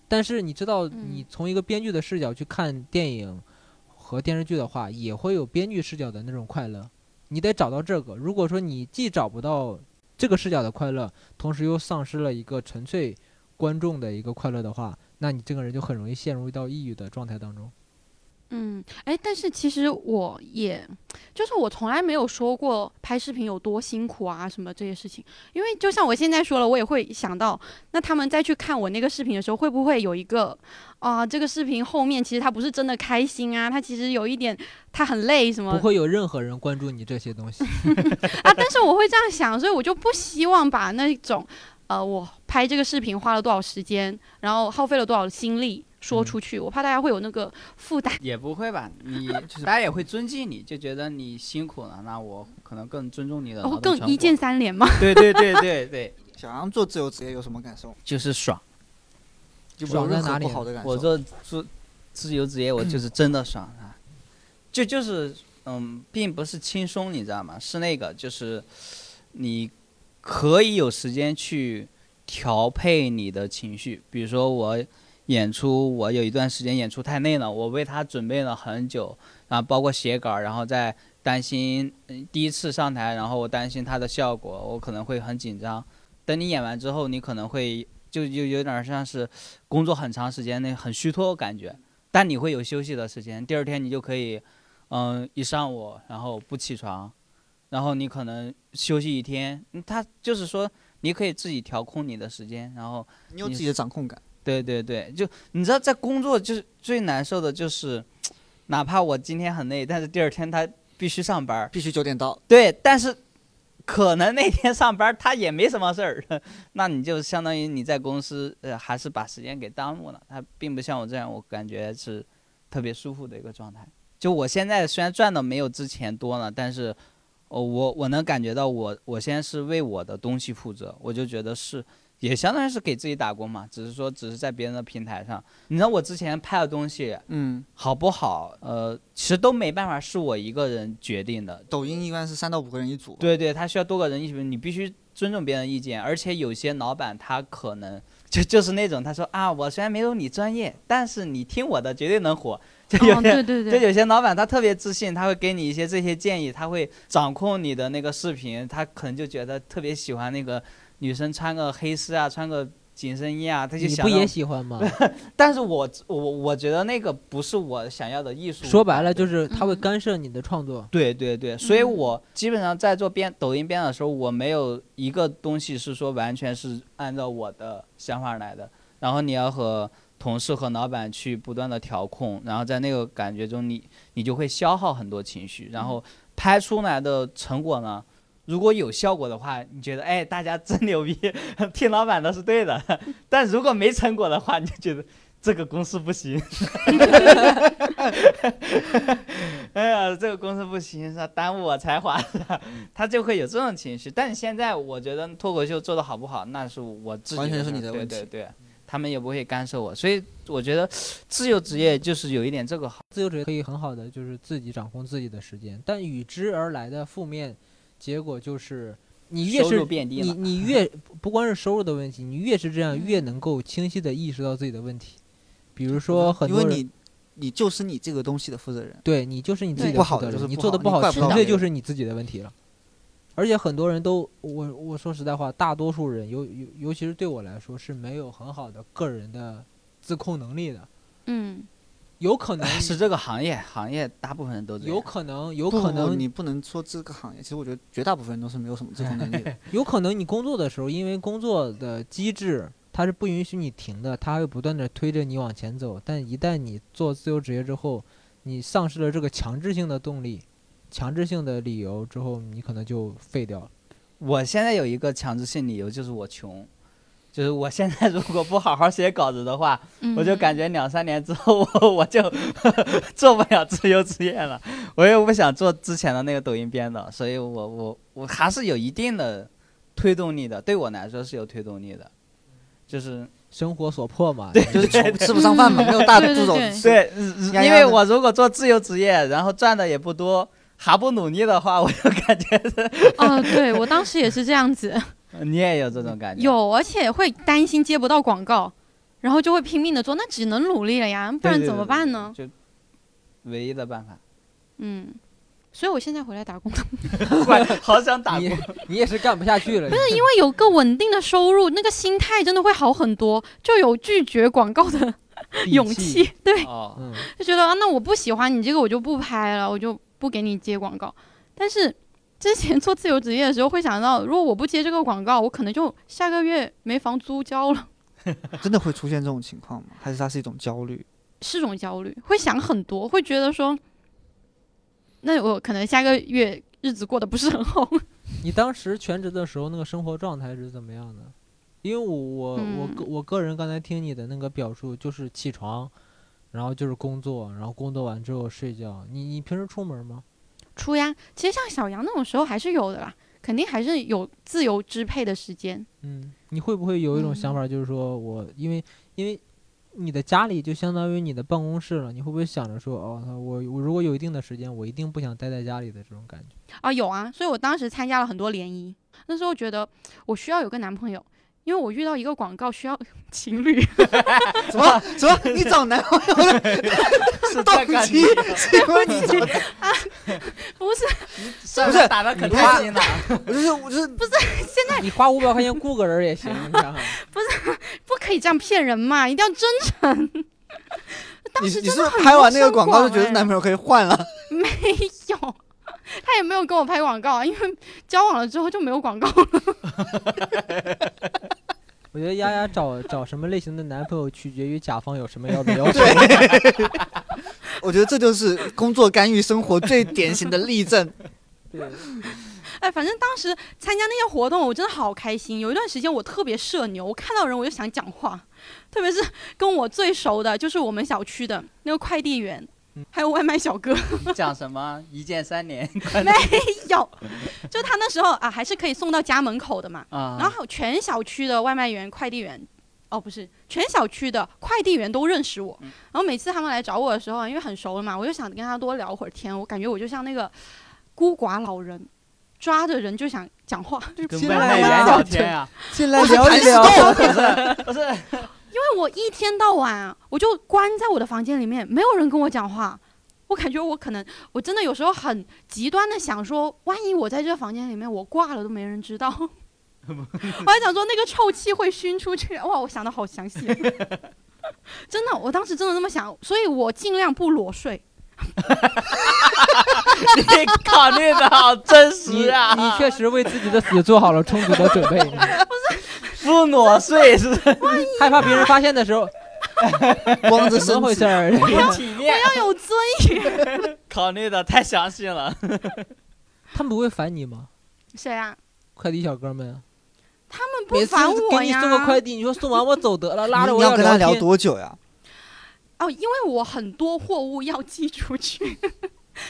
但是你知道，嗯你从一个编剧的视角去看电影和电视剧的话，也会有编剧视角的那种快乐。你得找到这个。如果说你既找不到这个视角的快乐，同时又丧失了一个纯粹观众的一个快乐的话，那你这个人就很容易陷入到抑郁的状态当中。嗯，哎，但是其实我也，就是我从来没有说过拍视频有多辛苦啊，什么这些事情。因为就像我现在说了，我也会想到，那他们再去看我那个视频的时候，会不会有一个啊、这个视频后面其实他不是真的开心啊，他其实有一点他很累什么不会有任何人关注你这些东西。(laughs) 啊，但是我会这样想，所以我就不希望把那种，呃，我拍这个视频花了多少时间，然后耗费了多少心力说嗯出去，我怕大家会有那个负担。也不会吧？你大家也会尊敬你，就觉得你辛苦了，那我可能更尊重你的更一键三连吗？对对对对对，小杨 (laughs) 做自由职业有什么感受？就是爽。爽在哪里好的感受。我做做自由职业，我就是真的爽啊！就就是嗯，并不是轻松，你知道吗？是那个就是你可以有时间去调配你的情绪，比如说我演出，我有一段时间演出太累了，我为他准备了很久，然后包括写稿，然后再担心嗯第一次上台，然后我担心他的效果，我可能会很紧张。等你演完之后，你可能会就就有点像是工作很长时间那很虚脱感觉，但你会有休息的时间，第二天你就可以，嗯、一上午然后不起床，然后你可能休息一天，嗯他就是说你可以自己调控你的时间，然后你有自己的掌控感。对对对，就你知道在工作就是最难受的就是，哪怕我今天很累，但是第二天他必须上班儿，必须九点到，对，但是可能那天上班他也没什么事儿，(laughs) 那你就相当于你在公司呃还是把时间给耽误了。他并不像我这样，我感觉是特别舒服的一个状态。就我现在虽然赚的没有之前多了，但是哦我我能感觉到我我现在是为我的东西负责，我就觉得是。也相当于是给自己打工嘛，只是说只是在别人的平台上。你知道我之前拍的东西嗯，好不好？呃，其实都没办法是我一个人决定的，抖音一般是三到五个人一组。，对对，他需要多个人一起，你必须尊重别人的意见，而且有些老板他可能就就是那种他说啊，我虽然没有你专业，但是你听我的绝对能火。就有哦，对对对，就有些老板他特别自信，他会给你一些这些建议，他会掌控你的那个视频，他可能就觉得特别喜欢那个女生穿个黑丝啊，穿个紧身衣啊，她就想不也喜欢吗？(laughs) 但是我我我觉得那个不是我想要的艺术。说白了就是他会嗯干涉你的创作。对对对，所以嗯我基本上在做编抖音编的时候，我没有一个东西是说完全是按照我的想法来的。然后你要和同事和老板去不断的调控，然后在那个感觉中你，你就会消耗很多情绪，然后拍出来的成果呢，如果有效果的话，你觉得哎大家真牛逼，(laughs) 听老板的是对的。(laughs) 但如果没成果的话，你就觉得这个公司不行。(laughs) 哎呀，这个公司不行，是吧耽误我才华，了他就会有这种情绪。但是现在我觉得脱口秀做的好不好，那是我自己完全是你的问题对对对，他们也不会干涉我，所以我觉得自由职业就是有一点这个好。自由职业可以很好的就是自己掌控自己的时间，但与之而来的负面结果就是，你越是你你越不光是收入的问题，你越是这样，越能够清晰的意识到自己的问题。比如说很多人因为你你就是你这个东西的负责人。对你就是你自己不好的负责人，你做的不好，纯粹就是你自己的问题了。而且很多人都，我我说实在话，大多数人，尤尤尤其是对我来说，是没有很好的个人的自控能力的。嗯，有可能是这个行业，行业大部分人都这样。有可能，有可能你不能说这个行业，其实我觉得绝大部分人都是没有什么自控能力的。(laughs) 有可能你工作的时候，因为工作的机制它是不允许你停的，它会不断的推着你往前走。但一旦你做自由职业之后，你丧失了这个强制性的动力、强制性的理由之后，你可能就废掉了。我现在有一个强制性理由，就是我穷。就是我现在如果不好好写稿子的话，嗯我就感觉两三年之后我我就 (laughs) 做不了自由职业了。我又不想做之前的那个抖音编导，所以我我我还是有一定的推动力的，对我来说是有推动力的。就是生活所迫嘛，对就是穷吃不上饭嘛，没有大的猪肘子。对，因为我如果做自由职业，然后赚的也不多，还不努力的话，我就感觉是哦，对我当时也是这样子，你也有这种感觉。有，而且会担心接不到广告，然后就会拼命的做，那只能努力了呀，不然怎么对对对办呢？就唯一的办法。嗯，所以我现在回来打工，(laughs) 怪，好想打工。你也是干不下去了。不是因为有个稳定的收入，那个心态真的会好很多，就有拒绝广告的勇气。对，哦，嗯，就觉得啊，那我不喜欢你这个，我就不拍了，我就不给你接广告。但是之前做自由职业的时候，会想到，如果我不接这个广告，我可能就下个月没房租交了，(laughs) 真的会出现这种情况吗？还是它是一种焦虑？是种焦虑，会想很多，会觉得说，那我可能下个月日子过得不是很好。(laughs) 你当时全职的时候，那个生活状态是怎么样的？因为我我我个嗯我个人刚才听你的那个表述，就是起床，然后就是工作，然后工作完之后睡觉。你你平时出门吗？出呀，其实像小杨那种时候还是有的啦，肯定还是有自由支配的时间。嗯，你会不会有一种想法，就是说我因为因为你的家里就相当于你的办公室了，你会不会想着说，哦，我我如果有一定的时间，我一定不想待在家里的这种感觉？啊，有啊，所以我当时参加了很多联谊，那时候觉得我需要有个男朋友，因为我遇到一个广告需要 (laughs) 情侣，什么什么？你找男朋友的 (laughs) 是这动个机是因为你找，不是不是打的可开心了。我就是我就是你花五百块钱雇个人也行，(laughs) 你想想。不可以这样骗人嘛，一定要真诚。当你时你是不是拍完那个广告就觉得男朋友可以换了？没有，他也没有跟我拍广告啊，因为交往了之后就没有广告了。(laughs) 我觉得丫丫找找什么类型的男朋友，取决于甲方有什么样的要求。(laughs) 我觉得这就是工作干预生活最典型的例证。(laughs) 对，哎，反正当时参加那些活动，我真的好开心。有一段时间我特别社牛，我看到人我就想讲话，特别是跟我最熟的，就是我们小区的那个快递员，还有外卖小哥。(laughs) 讲什么一键三连没有，(laughs) 就他那时候啊，还是可以送到家门口的嘛。啊？然后还有全小区的外卖员、快递员，哦不是，全小区的快递员都认识我。嗯然后每次他们来找我的时候啊，因为很熟了嘛，我就想跟他多聊会儿天。我感觉我就像那个孤寡老人，抓着人就想讲话，跟外卖员聊天啊？进来聊一聊。不是 (laughs) 不是，我一天到晚啊，我就关在我的房间里面，没有人跟我讲话。我感觉我可能，我真的有时候很极端的想说，万一我在这个房间里面我挂了都没人知道。(laughs) 我还想说那个臭气会熏出去，哇！我想的好详细，真的，我当时真的这么想，所以我尽量不裸睡。你考虑的好真实啊！你确实为自己的死做好了充足的准备，(laughs) (laughs) 不裸睡是害怕别人发现的时候，光着 (laughs) 怎么回身事子，儿？体面，要有尊严。考虑的太详细了。(laughs) 他们不会烦你吗？谁啊？快递小哥们，他们不每次烦我给你送个呀。快递，你说送完我走得了，拉着你我要跟他聊天。多久呀？哦，因为我很多货物要寄出去，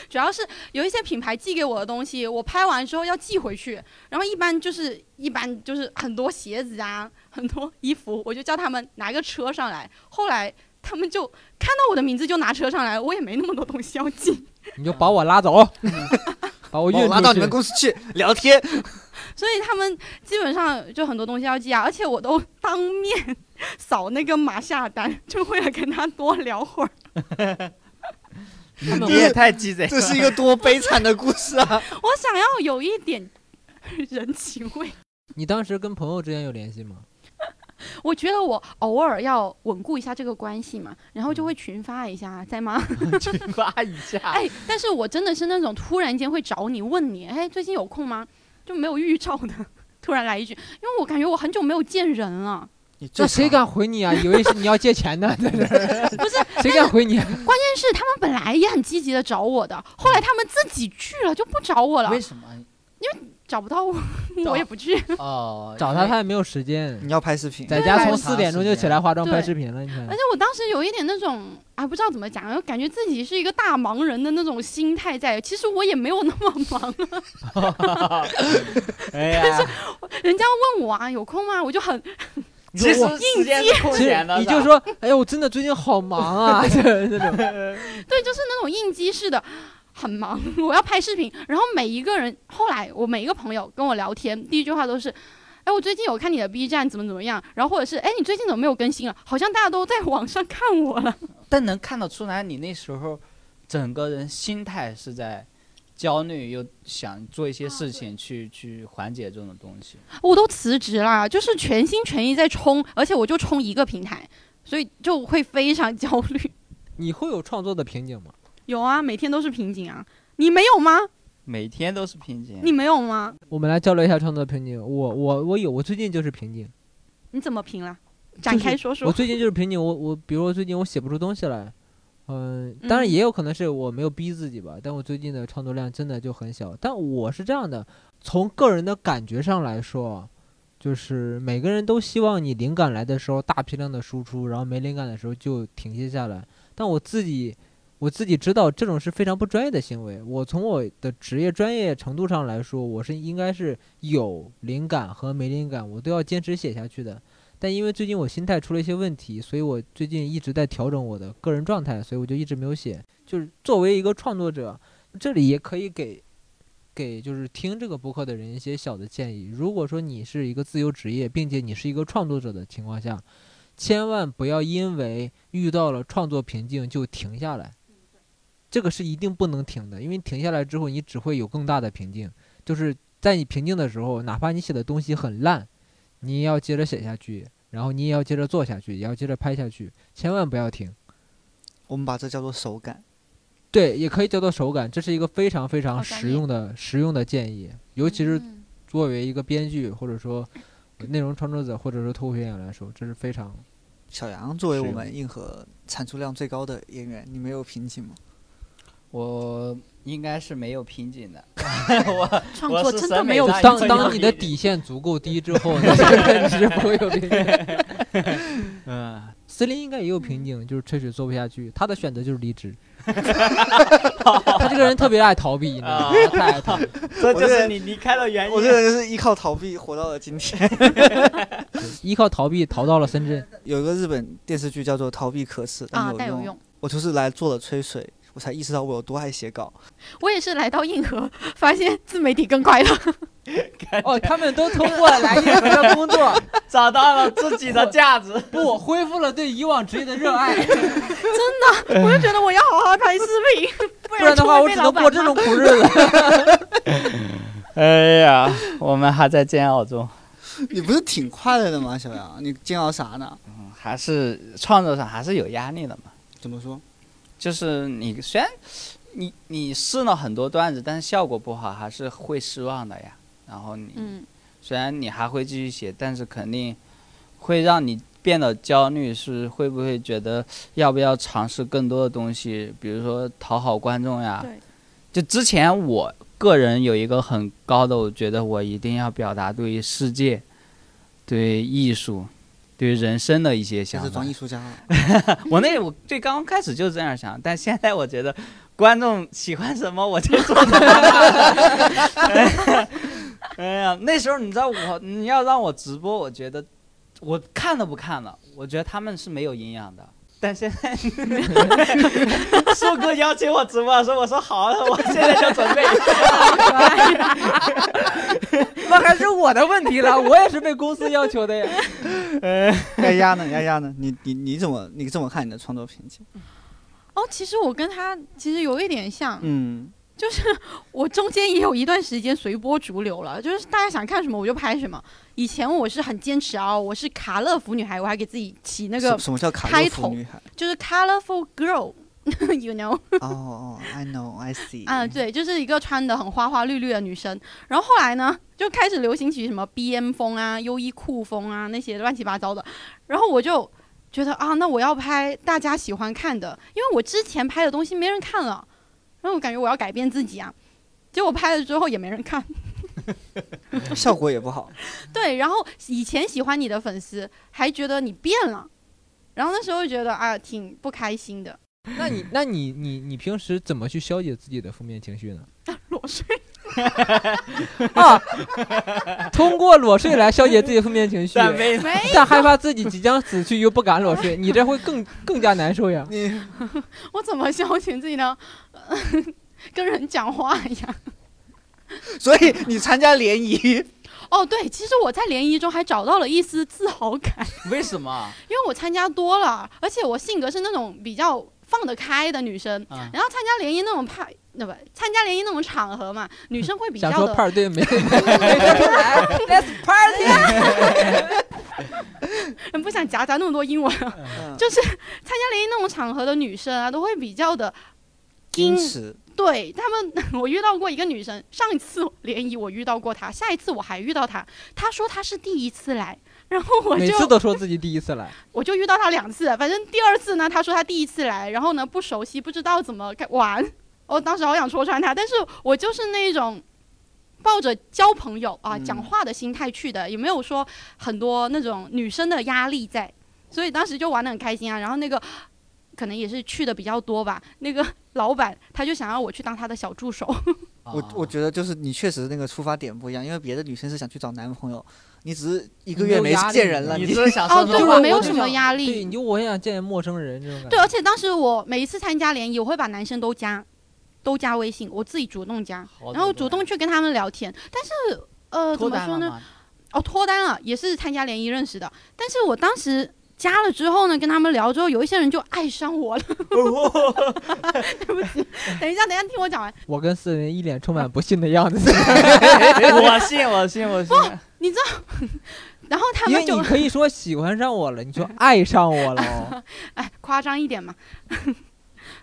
主要是有一些品牌寄给我的东西，我拍完之后要寄回去，然后一般就是一般就是很多鞋子啊，很多衣服，我就叫他们拿个车上来。后来他们就看到我的名字就拿车上来，我也没那么多东西要寄，你就把我拉走，(laughs) 把我运拉到你们。公司去 (laughs) 聊天。所以他们基本上就很多东西要寄啊，而且我都当面 (laughs) 扫那个码下单，就为了跟他多聊会儿。你也太鸡贼。这是一个多悲惨的故事啊！(laughs) 我想要有一点人情味。你当时跟朋友之间有联系吗？(laughs) 我觉得我偶尔要稳固一下这个关系嘛，然后就会群发一下，在吗？(laughs) 群发一下。哎，但是我真的是那种突然间会找你问你，哎，最近有空吗？就没有预兆的，突然来一句，因为我感觉我很久没有见人了。那谁敢回你啊？以为是你要借钱呢？(laughs) 不是，(laughs) 谁敢回你？关键是他们本来也很积极的找我的，后来他们自己去了就不找我了。为什么？因为找不到我，我也不去。哦，(laughs) 找他他也没有时间。你要拍视频，在家从四点钟就起来化妆拍视频了。你看，而且我当时有一点那种啊，不知道怎么讲，感觉自己是一个大忙人的那种心态在。其实我也没有那么忙。哎呀，但是人家问我啊，有空吗？我就很。其实应接其实你就说，哎呀，我真的最近好忙啊，(laughs) 那种。(laughs) 对，就是那种应激式的，很忙，我要拍视频。然后每一个人，后来我每一个朋友跟我聊天，第一句话都是，哎，我最近有看你的 B 站，怎么怎么样。然后或者是，哎，你最近怎么没有更新了？好像大家都在网上看我了。(laughs) 但能看得出来，你那时候整个人心态是在。焦虑又想做一些事情去去缓解这种东西，我都辞职了，就是全心全意在冲，而且我就冲一个平台，所以就会非常焦虑。你会有创作的瓶颈吗？有啊，每天都是瓶颈啊。你没有吗？每天都是瓶颈。你没有吗？我们来交流一下创作瓶颈。我我我有，我最近就是瓶颈。你怎么评了？展开说说。我最近就是瓶颈，我我比如我最近我写不出东西来。嗯，当然也有可能是我没有逼自己吧，但我最近的创作量真的就很小。但我是这样的，从个人的感觉上来说，就是每个人都希望你灵感来的时候大批量的输出，然后没灵感的时候就停歇下来。但我自己，我自己知道这种是非常不专业的行为。我从我的职业专业程度上来说，我是应该是有灵感和没灵感，我都要坚持写下去的。但因为最近我心态出了一些问题，所以我最近一直在调整我的个人状态，所以我就一直没有写。就是作为一个创作者，这里也可以给，给就是听这个播客的人一些小的建议。如果说你是一个自由职业，并且你是一个创作者的情况下，千万不要因为遇到了创作瓶颈就停下来，这个是一定不能停的，因为停下来之后你只会有更大的瓶颈。就是在你瓶颈的时候，哪怕你写的东西很烂。你也要接着写下去，然后你也要接着做下去，也要接着拍下去，千万不要停。我们把这叫做手感，对，也可以叫做手感，这是一个非常非常实用的实用的建议，尤其是作为一个编剧或者说内容创作者或者说脱口秀演员来说，这是非常。小杨作为我们硬核产出量最高的演员，你没有瓶颈吗？我。应该是没有瓶颈的，(laughs) 我创作真的没有。当当你的底线足够低之后，你是不会有瓶颈。(laughs) 嗯，司令应该也有瓶颈，就是吹水做不下去，他的选择就是离职。(laughs) 他这个人特别爱逃避，你知道吗？太爱逃避。这就是你离开了原因。我这个人是依靠逃避活到了今天。依靠逃避逃到了深圳。有一个日本电视剧叫做《逃避可耻但有用》，我就是来做了吹水。我才意识到我有多爱写稿。我也是来到硬核，(laughs) 发现自媒体更快乐。(laughs) 哦，他们都通过来硬核的工作，(laughs) 找到了自己的价值，不恢复了对以往职业的热爱。真的，我就觉得我要好好拍视频，不然的话我只能过这种苦日子。哎呀，我们还在煎熬中。你不是挺快乐的吗，小杨？你煎熬啥呢？嗯，还是创作上还是有压力的嘛？怎么说？就是你虽然你你试了很多段子，但是效果不好，还是会失望的呀。然后你虽然你还会继续写，但是肯定会让你变得焦虑，是会不会觉得要不要尝试更多的东西，比如说讨好观众呀？就之前我个人有一个很高的，我觉得我一定要表达对于世界、对艺术。对于人生的一些想法，是装艺术家。(laughs) 我那我最刚开始就是这样想，但现在我觉得观众喜欢什么我就做 (laughs) 什么。哎呀，那时候你知道我，你要让我直播，我觉得我看都不看了，我觉得他们是没有营养的。但现在，树 (laughs) 哥邀请我直播的时候，我说好，我现在就准备。(laughs) 那还是我的问题了，我也是被公司要求的呀。(laughs) 丫丫呢？丫丫呢？你你你怎么你怎么看你的创作瓶颈？哦，其实我跟他其实有一点像，嗯，(laughs) 我中间也有一段时间随波逐流了，就是大家想看什么我就拍什么。以前我是很坚持啊，我是卡乐福女孩，我还给自己起那个什什么叫卡开头女孩？就是 colorful girl，you (laughs) know。哦哦，I know, I see。啊，对，就是一个穿的很花花绿绿的女生。然后后来呢，就开始流行起什么 BM 风啊、优衣库风啊那些乱七八糟的。然后我就觉得啊，那我要拍大家喜欢看的，因为我之前拍的东西没人看了，然后我感觉我要改变自己啊。结果拍了之后也没人看，(laughs) 效果也不好。对。然后以前喜欢你的粉丝还觉得你变了，然后那时候觉得啊，挺不开心的。那你那你你你平时怎么去消解自己的负面情绪呢？(laughs) 裸睡，啊，(laughs) 通过裸睡来消解自己的负面情绪，但没没但害怕自己即将死去又不敢裸睡，(laughs) 你这会更更加难受呀。你 (laughs) 我怎么消遣自己呢？跟人讲话呀。所以你参加联谊，哦，对，其实我在联谊中还找到了一丝自豪感，为什么？因为我参加多了，而且我性格是那种比较放得开的女生。啊，然后参加联谊那种派，那不参加联谊那种场合嘛，女生会比想说较的，派对没没出来，Let's party。(laughs) 不想夹杂那么多英文，嗯。(laughs) 就是参加联谊那种场合的女生啊，都会比较的矜持，对他们，(laughs) 我遇到过一个女生，上一次联谊我遇到过她，下一次我还遇到她，她说她是第一次来，然后我就每次都说自己第一次来，我就遇到她两次，反正第二次呢，她说她第一次来，然后呢不熟悉，不知道怎么该玩，我当时好想戳穿他，但是我就是那种抱着交朋友啊、嗯讲话的心态去的，也没有说很多那种女生的压力在，所以当时就玩得很开心啊。然后那个可能也是去的比较多吧，那个 (laughs) 老板他就想要我去当他的小助手，(laughs) 我我觉得就是你确实那个出发点不一样，因为别的女生是想去找男朋友，你只是一个月没见人了，你你是想哦，对我没有什么压力你，就我很想见陌生人这种感对，而且当时我每一次参加联谊，我会把男生都加，都加微信，我自己主动加，然后主动去跟他们聊天。但是呃，怎么说呢？哦，脱单了，也是参加联谊认识的。但是我当时加了之后呢，跟他们聊之后，有一些人就爱上我了。(laughs) 对不起，等一下，等一下，听我讲完。我跟四人一脸充满不信的样子，(laughs) 我信，我信，我信。你知道 (laughs) 然后他们就你可以说喜欢上我了，你就爱上我了哦，哎，夸张一点嘛。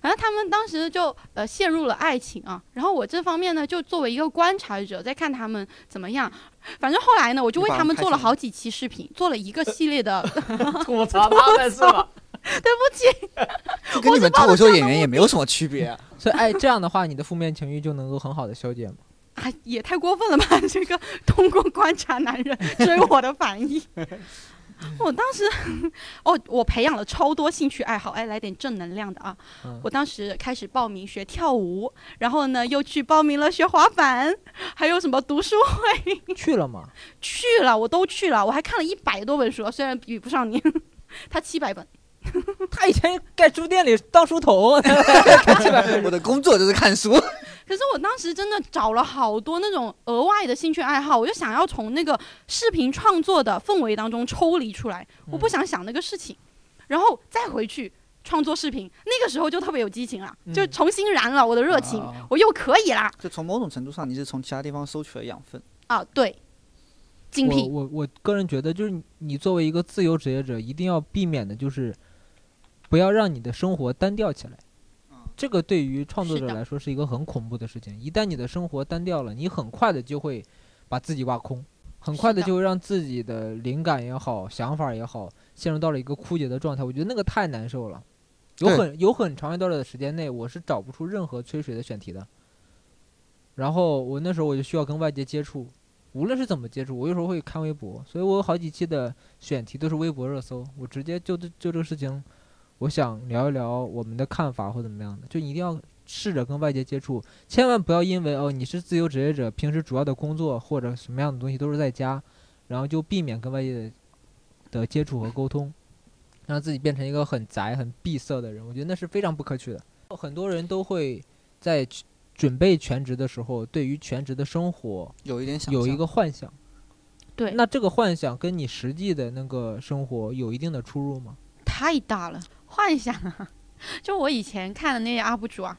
反正他们当时就呃陷入了爱情啊，然后我这方面呢就作为一个观察者在看他们怎么样。反正后来呢，我就为他们做了好几期视频，做了一个系列的。(laughs) 吐槽他们是吧？(laughs) 对不起，(laughs) 就跟你们脱口秀演员也没有什么区别啊。所以哎，这样的话，你的负面情绪就能够很好的消解嘛。啊，也太过分了吧！这个通过观察男人追我的反应，我当时哦，我培养了超多兴趣爱好，哎，来点正能量的啊！嗯我当时开始报名学跳舞，然后呢又去报名了学滑板，还有什么读书会去了吗？去了，我都去了，我还看了一百多本书，虽然比不上你，他七百本。他以前在书店里当书童，(laughs) 我的工作就是看书，可是我当时真的找了好多那种额外的兴趣爱好，我就想要从那个视频创作的氛围当中抽离出来，我不想想那个事情，然后再回去创作视频，那个时候就特别有激情了，嗯就重新燃了我的热情，啊我又可以啦就从某种程度上你是从其他地方收取了养分。啊！对，精我辟，我我个人觉得，就是你你作为一个自由职业者，一定要避免的就是不要让你的生活单调起来。这个对于创作者来说是一个很恐怖的事情。一旦你的生活单调了，你很快的就会把自己挖空，很快的就会让自己的灵感也好，想法也好，陷入到了一个枯竭的状态。我觉得那个太难受了。有很有很长一段的时间内，我是找不出任何吹水的选题的。然后我那时候我就需要跟外界接触，无论是怎么接触，我有时候会看微博，所以我有好几期的选题都是微博热搜，我直接就这就这个事情，我想聊一聊我们的看法或怎么样的，就一定要试着跟外界接触，千万不要因为哦你是自由职业者，平时主要的工作或者什么样的东西都是在家，然后就避免跟外界的的接触和沟通，让自己变成一个很宅、很闭塞的人，我觉得那是非常不可取的。很多人都会在准备全职的时候，对于全职的生活有一点想有一个幻想。对，那这个幻想跟你实际的那个生活有一定的出入吗？太大了，幻想啊！(laughs) 就我以前看的那些 UP 主啊，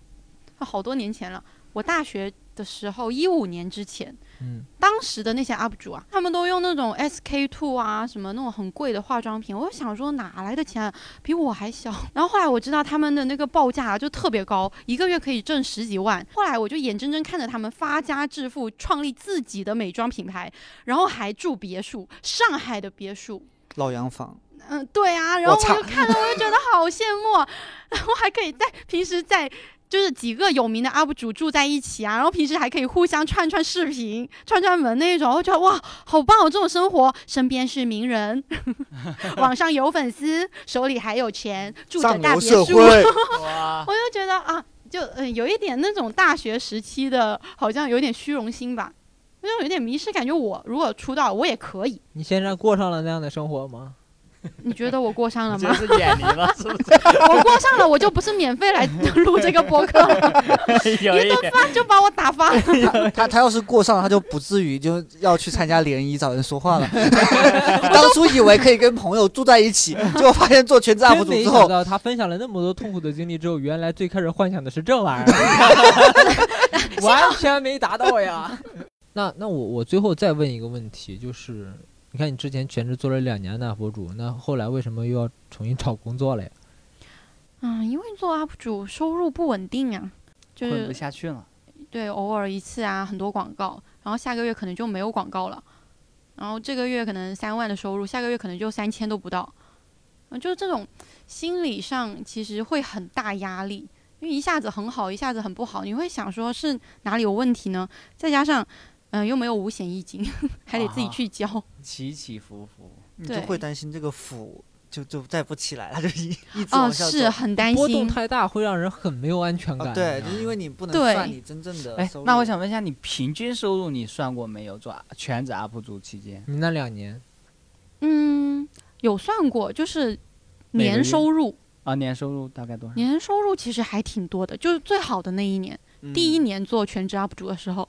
好多年前了。我大学的时候，一五年之前，嗯，当时的那些 UP 主啊，他们都用那种 SK two 啊，什么那种很贵的化妆品。我就想说，哪来的钱啊？比我还小。(laughs) 然后后来我知道他们的那个报价啊就特别高，一个月可以挣十几万。后来我就眼睁睁看着他们发家致富，创立自己的美妆品牌，然后还住别墅，上海的别墅。老洋房，嗯，对啊，然后我就看了，我就觉得好羡慕啊，然后还可以在平时在就是几个有名的 UP 主住在一起啊，然后平时还可以互相串串视频、串串门那种，我觉得哇，好棒哦，这种生活，身边是名人，(laughs) 网上有粉丝，手里还有钱，住着大别墅，(laughs) (laughs) 我就觉得啊，就嗯、呃有一点那种大学时期的，好像有点虚荣心吧。就有点迷失，感觉我如果出道，我也可以。你现在过上了那样的生活吗？(laughs) 你觉得我过上了吗？是眼离了，是不 (laughs) 我过上了，我就不是免费来录这个播客了，(laughs) 是？有一顿饭就把我打发了。他他要是过上了，他就不至于就要去参加联谊找人说话了。当初以为可以跟朋友住在一起，结果发现做全职 UP 主之后，想到他分享了那么多痛苦的经历之后，原来最开始幻想的是这玩意儿，完全没达到呀。那那我我最后再问一个问题，就是你看你之前全职做了两年的 UP 主，那后来为什么又要重新找工作了呀？嗯，因为做 UP 主收入不稳定啊，就是混不下去了。对偶尔一次啊，很多广告，然后下个月可能就没有广告了，然后这个月可能三万的收入，下个月可能就三千都不到，嗯，就是这种心理上其实会很大压力。因为一下子很好，一下子很不好，你会想说是哪里有问题呢？再加上，嗯、又没有五险一金，(laughs) 还得自己啊去交。起起伏伏，你就会担心这个福就就再不起来，了就一一直哦，往下走。是很担心波动心。太大会让人很没有安全感。啊，对，就是因为你不能算你真正的哎收，入。那我想问一下，你平均收入你算过没有？做全职 UP 主期间，你那两年嗯，有算过，就是年收入，啊，年收入大概多少？年收入其实还挺多的。就是最好的那一年，嗯第一年做全职 UP 主的时候，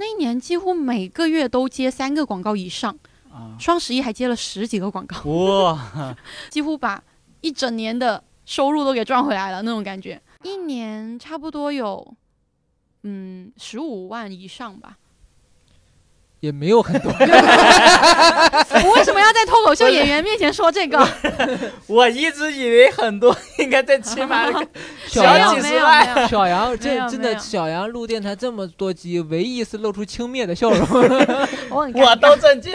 那一年几乎每个月都接三个广告以上，啊，双十一还接了十几个广告，哇，(laughs) 几乎把一整年的收入都给赚回来了那种感觉。一年差不多有，嗯，十五万以上吧。也没有很多，(laughs) 我为什么要在脱口秀演员面前说这个？(laughs) 我一直以为很多应该在起码 (laughs) 小杨几没有十万，小杨没这真的，小杨录电台这么多集，唯一一次露出轻蔑的笑容。我我都震惊，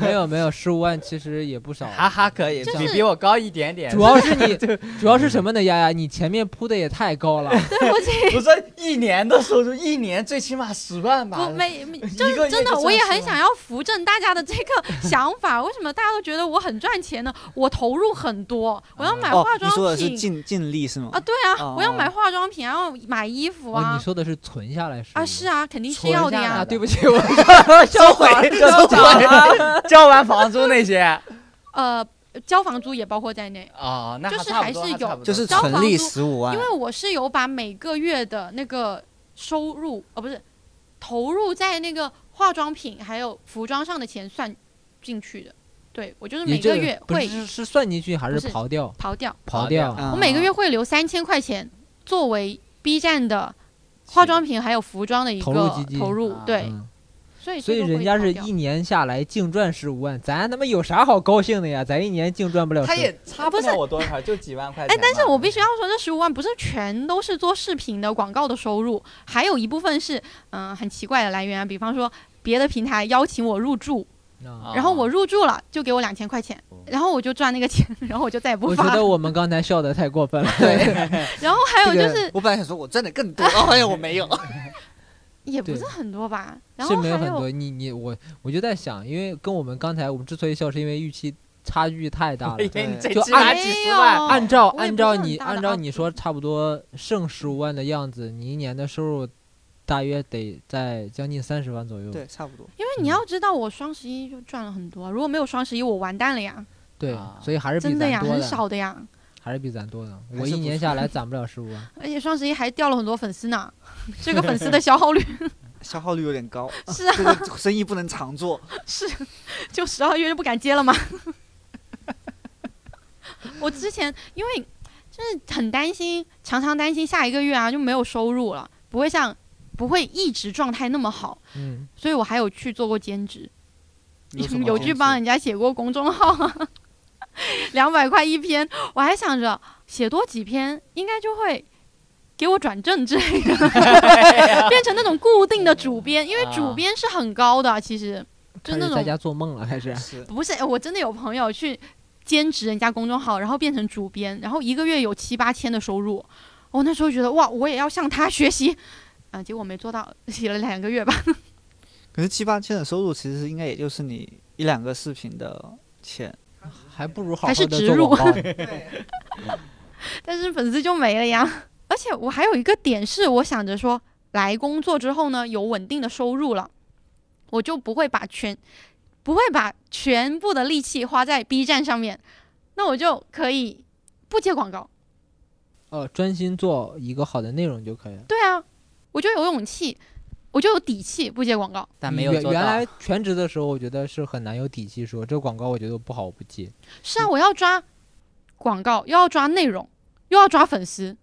没有没有，十五万其实也不少。哈哈，可以，就是比比我高一点点。主要是你，主要是什么呢？丫丫，你前面铺的也太高了。对不起，不是一年的收入，一年最起码十万吧不？没没一个月真的，我也赚10万很想要扶正大家的这个想法。(laughs) 为什么大家都觉得我很赚钱呢？我投入很多，我要买哦化，你说的是妆品。尽尽力是吗？啊，对啊，哦我要买化妆品，然后买衣服哦，啊你说的是存下来是啊，是啊，肯定是要的啊，呀。对不起，我收回，收回。(laughs) 交完房租那些。呃，交房租也包括在内，哦，那就是差不多还是有差不多。就是交房租十五万。因，为我是有把每个月的那个收入，呃，不是投入在那个化妆品还有服装上的钱算进去的。对我就是每个月会是是算进去还是刨掉？刨掉。刨掉。啊我每个月会留三千块钱作为 B 站的化妆品还有服装的一投入个基金投入，啊对，嗯所以所以人家是一年下来净赚十五万，咱他妈有啥好高兴的呀？咱一年净赚不了他15也差不了我多少，就几万块钱哎。，但是我必须要说，这十五万不是全都是做视频的广告的收入，还有一部分是嗯、很奇怪的来源啊，比方说别的平台邀请我入驻，啊然后我入驻了就给我两千块钱，然后我就赚那个钱，然后我就再也不发我觉。得我们刚才笑的太过分了。对，(laughs) 然后还有就这个是我本来想说我赚的更多，(laughs) 然后发现我没有。(laughs) 对也不是很多吧，然是后还有没有很多，你你我我就在想，因为跟我们刚才我们之所以笑，是因为预期差距太大了就按几十万，按照按照你按照你说，差不多剩十五万的样子，你一年的收入大约得在将近三十万左右。对，差不多。因为你要知道，我双十一就赚了很多，如果没有双十一，我完蛋了呀，对啊所以还是比真的呀，很少的呀，还是比咱多的。我一年下来攒不了十五万。(laughs) 而且双十一还掉了很多粉丝呢。这个粉丝的消耗率 (laughs) 消耗率有点高，是啊，这个生意不能常做。是，就十二月就不敢接了吗。(laughs) 我之前因为就是很担心，常常担心下一个月啊就没有收入了，不会像不会一直状态那么好，嗯，所以我还有去做过兼职，有去帮人家写过公众号啊，(laughs) 两百块一篇，我还想着写多几篇应该就会。给我转正之类的，(laughs) 变成那种固定的主编，因为主啊编是很高的，其实就那种在家做梦了，开始。是不是，我真的有朋友去兼职人家公众号，然后变成主编，然后一个月有七八千的收入。我那时候觉得哇，我也要向他学习，啊、结果没做到，写了两个月吧。(laughs) 可是七八千的收入，其实应该也就是你一两个视频的钱。还不如好还是好的植入做广告。(laughs) 但是粉丝就没了呀。而且我还有一个点是，我想着说，来工作之后呢，有稳定的收入了，我就不会把全不会把全部的力气花在 B 站上面，那我就可以不接广告。呃，专心做一个好的内容就可以了。对啊，我就有勇气，我就有底气不接广告。但没有原。原来全职的时候，我觉得是很难有底气说这个广告我觉得不好，我不接。是啊，我要抓广告，又要抓内容，又要抓粉丝，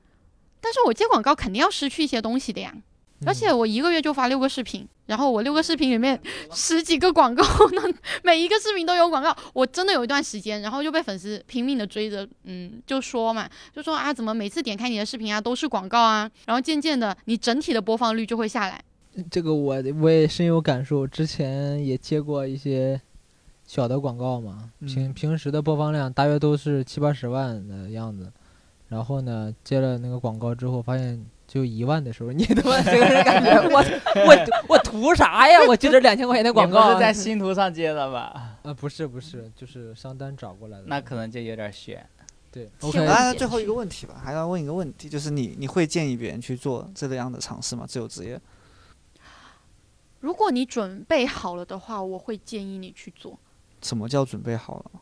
但是我接广告肯定要失去一些东西的呀。而且我一个月就发六个视频，然后我六个视频里面 (laughs) 十几个广告那，每一个视频都有广告。我真的有一段时间，然后就被粉丝拼命的追着，嗯，就说嘛，就说啊，怎么每次点开你的视频啊都是广告啊？然后渐渐的，你整体的播放率就会下来。这个我我也深有感受，之前也接过一些小的广告嘛，平嗯平时的播放量大约都是七八十万的样子，然后呢接了那个广告之后，发现就一万的时候，你他妈这个人感觉我我我图啥呀？我接这两千块钱的广告是在新图上接的吧？呃不是不是，就是商单找过来的。那可能就有点悬。对天，OK，哪那最后一个问题吧，还要问一个问题，就是你你会建议别人去做这个样的尝试吗？自由职业？如果你准备好了的话，我会建议你去做。什么叫准备好了？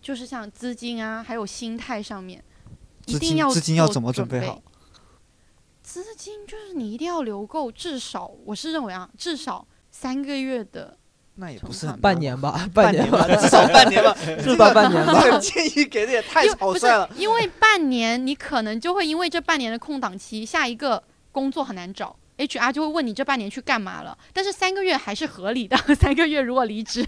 就是像资金啊，还有心态上面，一定要资金要怎么准备备好？资金就是你一定要留够，至少我是认为啊，至少三个月的。那也不是很半年吧，半年吧，(laughs) (laughs) 至少半年吧，(laughs) 至少半年吧。建议给的也太草率了。因为半年，你可能就会因为这半年的空档期，下一个工作很难找，HR 就会问你这半年去干嘛了。但是三个月还是合理的，(laughs) 三个月如果离职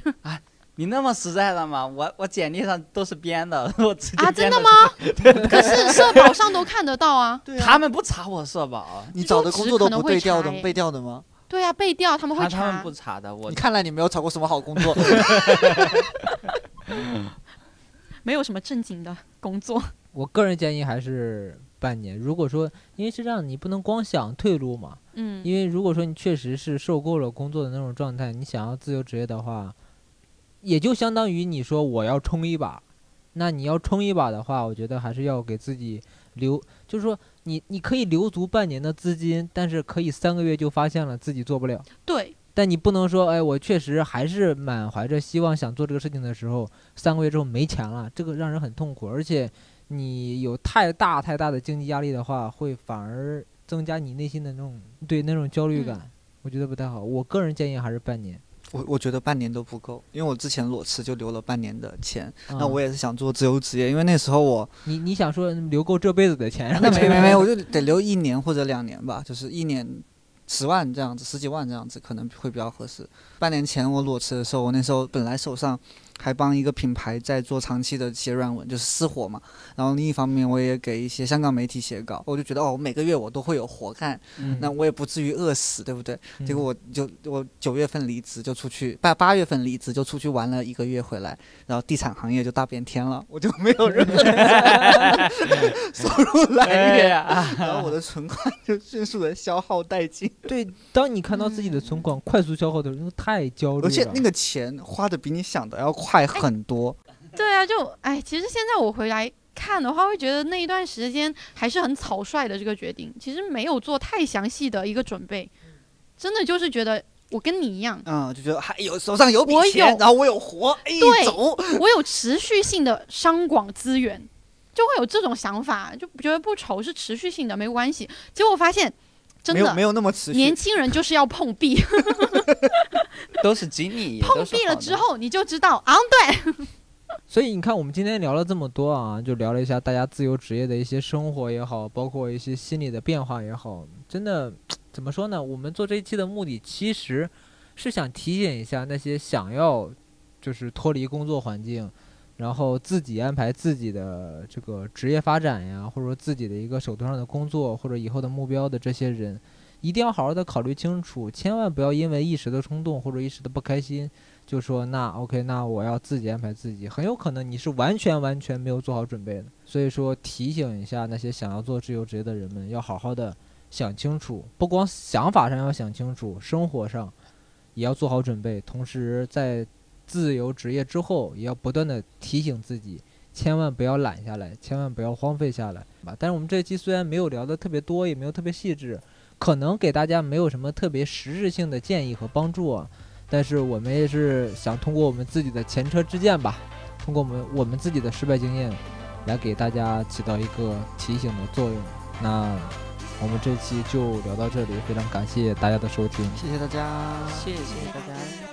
你那么实在的吗？我我简历上都是编的，(laughs) 我直接啊，真的吗？(laughs) 可是社保上都看得到啊。对啊，他们不查我社保，你找的工作都不对调的被调的吗？对啊，被调他们会查他他们不。查的。我你看来你没有找过什么好工作。没有什么正经的工作。我个人建议还是半年。如果说，因为是这样，你不能光想退路嘛。嗯，因为如果说你确实是受够了工作的那种状态，你想要自由职业的话，也就相当于你说我要冲一把。那你要冲一把的话，我觉得还是要给自己留，就是说你你可以留足半年的资金，但是可以三个月就发现了自己做不了。对，但你不能说，哎，我确实还是满怀着希望想做这个事情的时候，三个月之后没钱了，这个让人很痛苦。而且你有太大太大的经济压力的话，会反而增加你内心的那种对那种焦虑感，嗯我觉得不太好。我个人建议还是半年。我我觉得半年都不够，因为我之前裸辞就留了半年的钱，那啊我也是想做自由职业，因为那时候我你你想说留够这辈子的钱，那没没没，(laughs) 我就得留一年或者两年吧，就是一年十万这样子，十几万这样子可能会比较合适。半年前我裸辞的时候，我那时候本来手上还帮一个品牌在做长期的写软文，就是私活嘛。然后另一方面，我也给一些香港媒体写稿，我就觉得哦，我每个月我都会有活干，嗯那我也不至于饿死，对不对？嗯结果我就我九月份离职就出去，八八月份离职就出去玩了一个月回来，然后地产行业就大变天了，我就没有任何 (laughs) 收入来哎源。呀，然后我的存款就迅速的消耗殆尽，对，当你看到自己的存款快速消耗的时候，那个太焦虑了。而且那个钱花的比你想的要快很多。对啊，就哎，其实现在我回来看的话，会觉得那一段时间还是很草率的这个决定，其实没有做太详细的一个准备，真的就是觉得我跟你一样，嗯，就觉得还有手上有笔钱，然后我有活，哎，对走。我有持续性的商广资源，就会有这种想法，就觉得不愁是持续性的，没关系。结果发现真的没有没，有那么持年。轻人就是要碰壁，(laughs) 都是经历，(laughs) 也碰壁了之，后你就知道啊，对，(laughs) 所以你看，我们今天聊了这么多啊，就聊了一下大家自由职业的一些生活也好，包括一些心理的变化也好。真的，怎么说呢？我们做这一期的目的其实是想提醒一下那些想要就是脱离工作环境，然后自己安排自己的这个职业发展呀，或者说自己的一个手头上的工作或者以后的目标的这些人，一定要好好的考虑清楚，千万不要因为一时的冲动或者一时的不开心。就说那 OK，那我要自己安排自己，很有可能你是完全完全没有做好准备的。所以说提醒一下那些想要做自由职业的人们，要好好的想清楚，不光想法上要想清楚，生活上也要做好准备。同时在自由职业之后，也要不断的提醒自己，千万不要懒下来，千万不要荒废下来吧。但是我们这一期虽然没有聊的特别多，也没有特别细致，可能给大家没有什么特别实质性的建议和帮助啊。但是我们也是想通过我们自己的前车之鉴吧，通过我们我们自己的失败经验，来给大家起到一个提醒的作用。那我们这期就聊到这里，非常感谢大家的收听。谢谢大家。谢谢大家。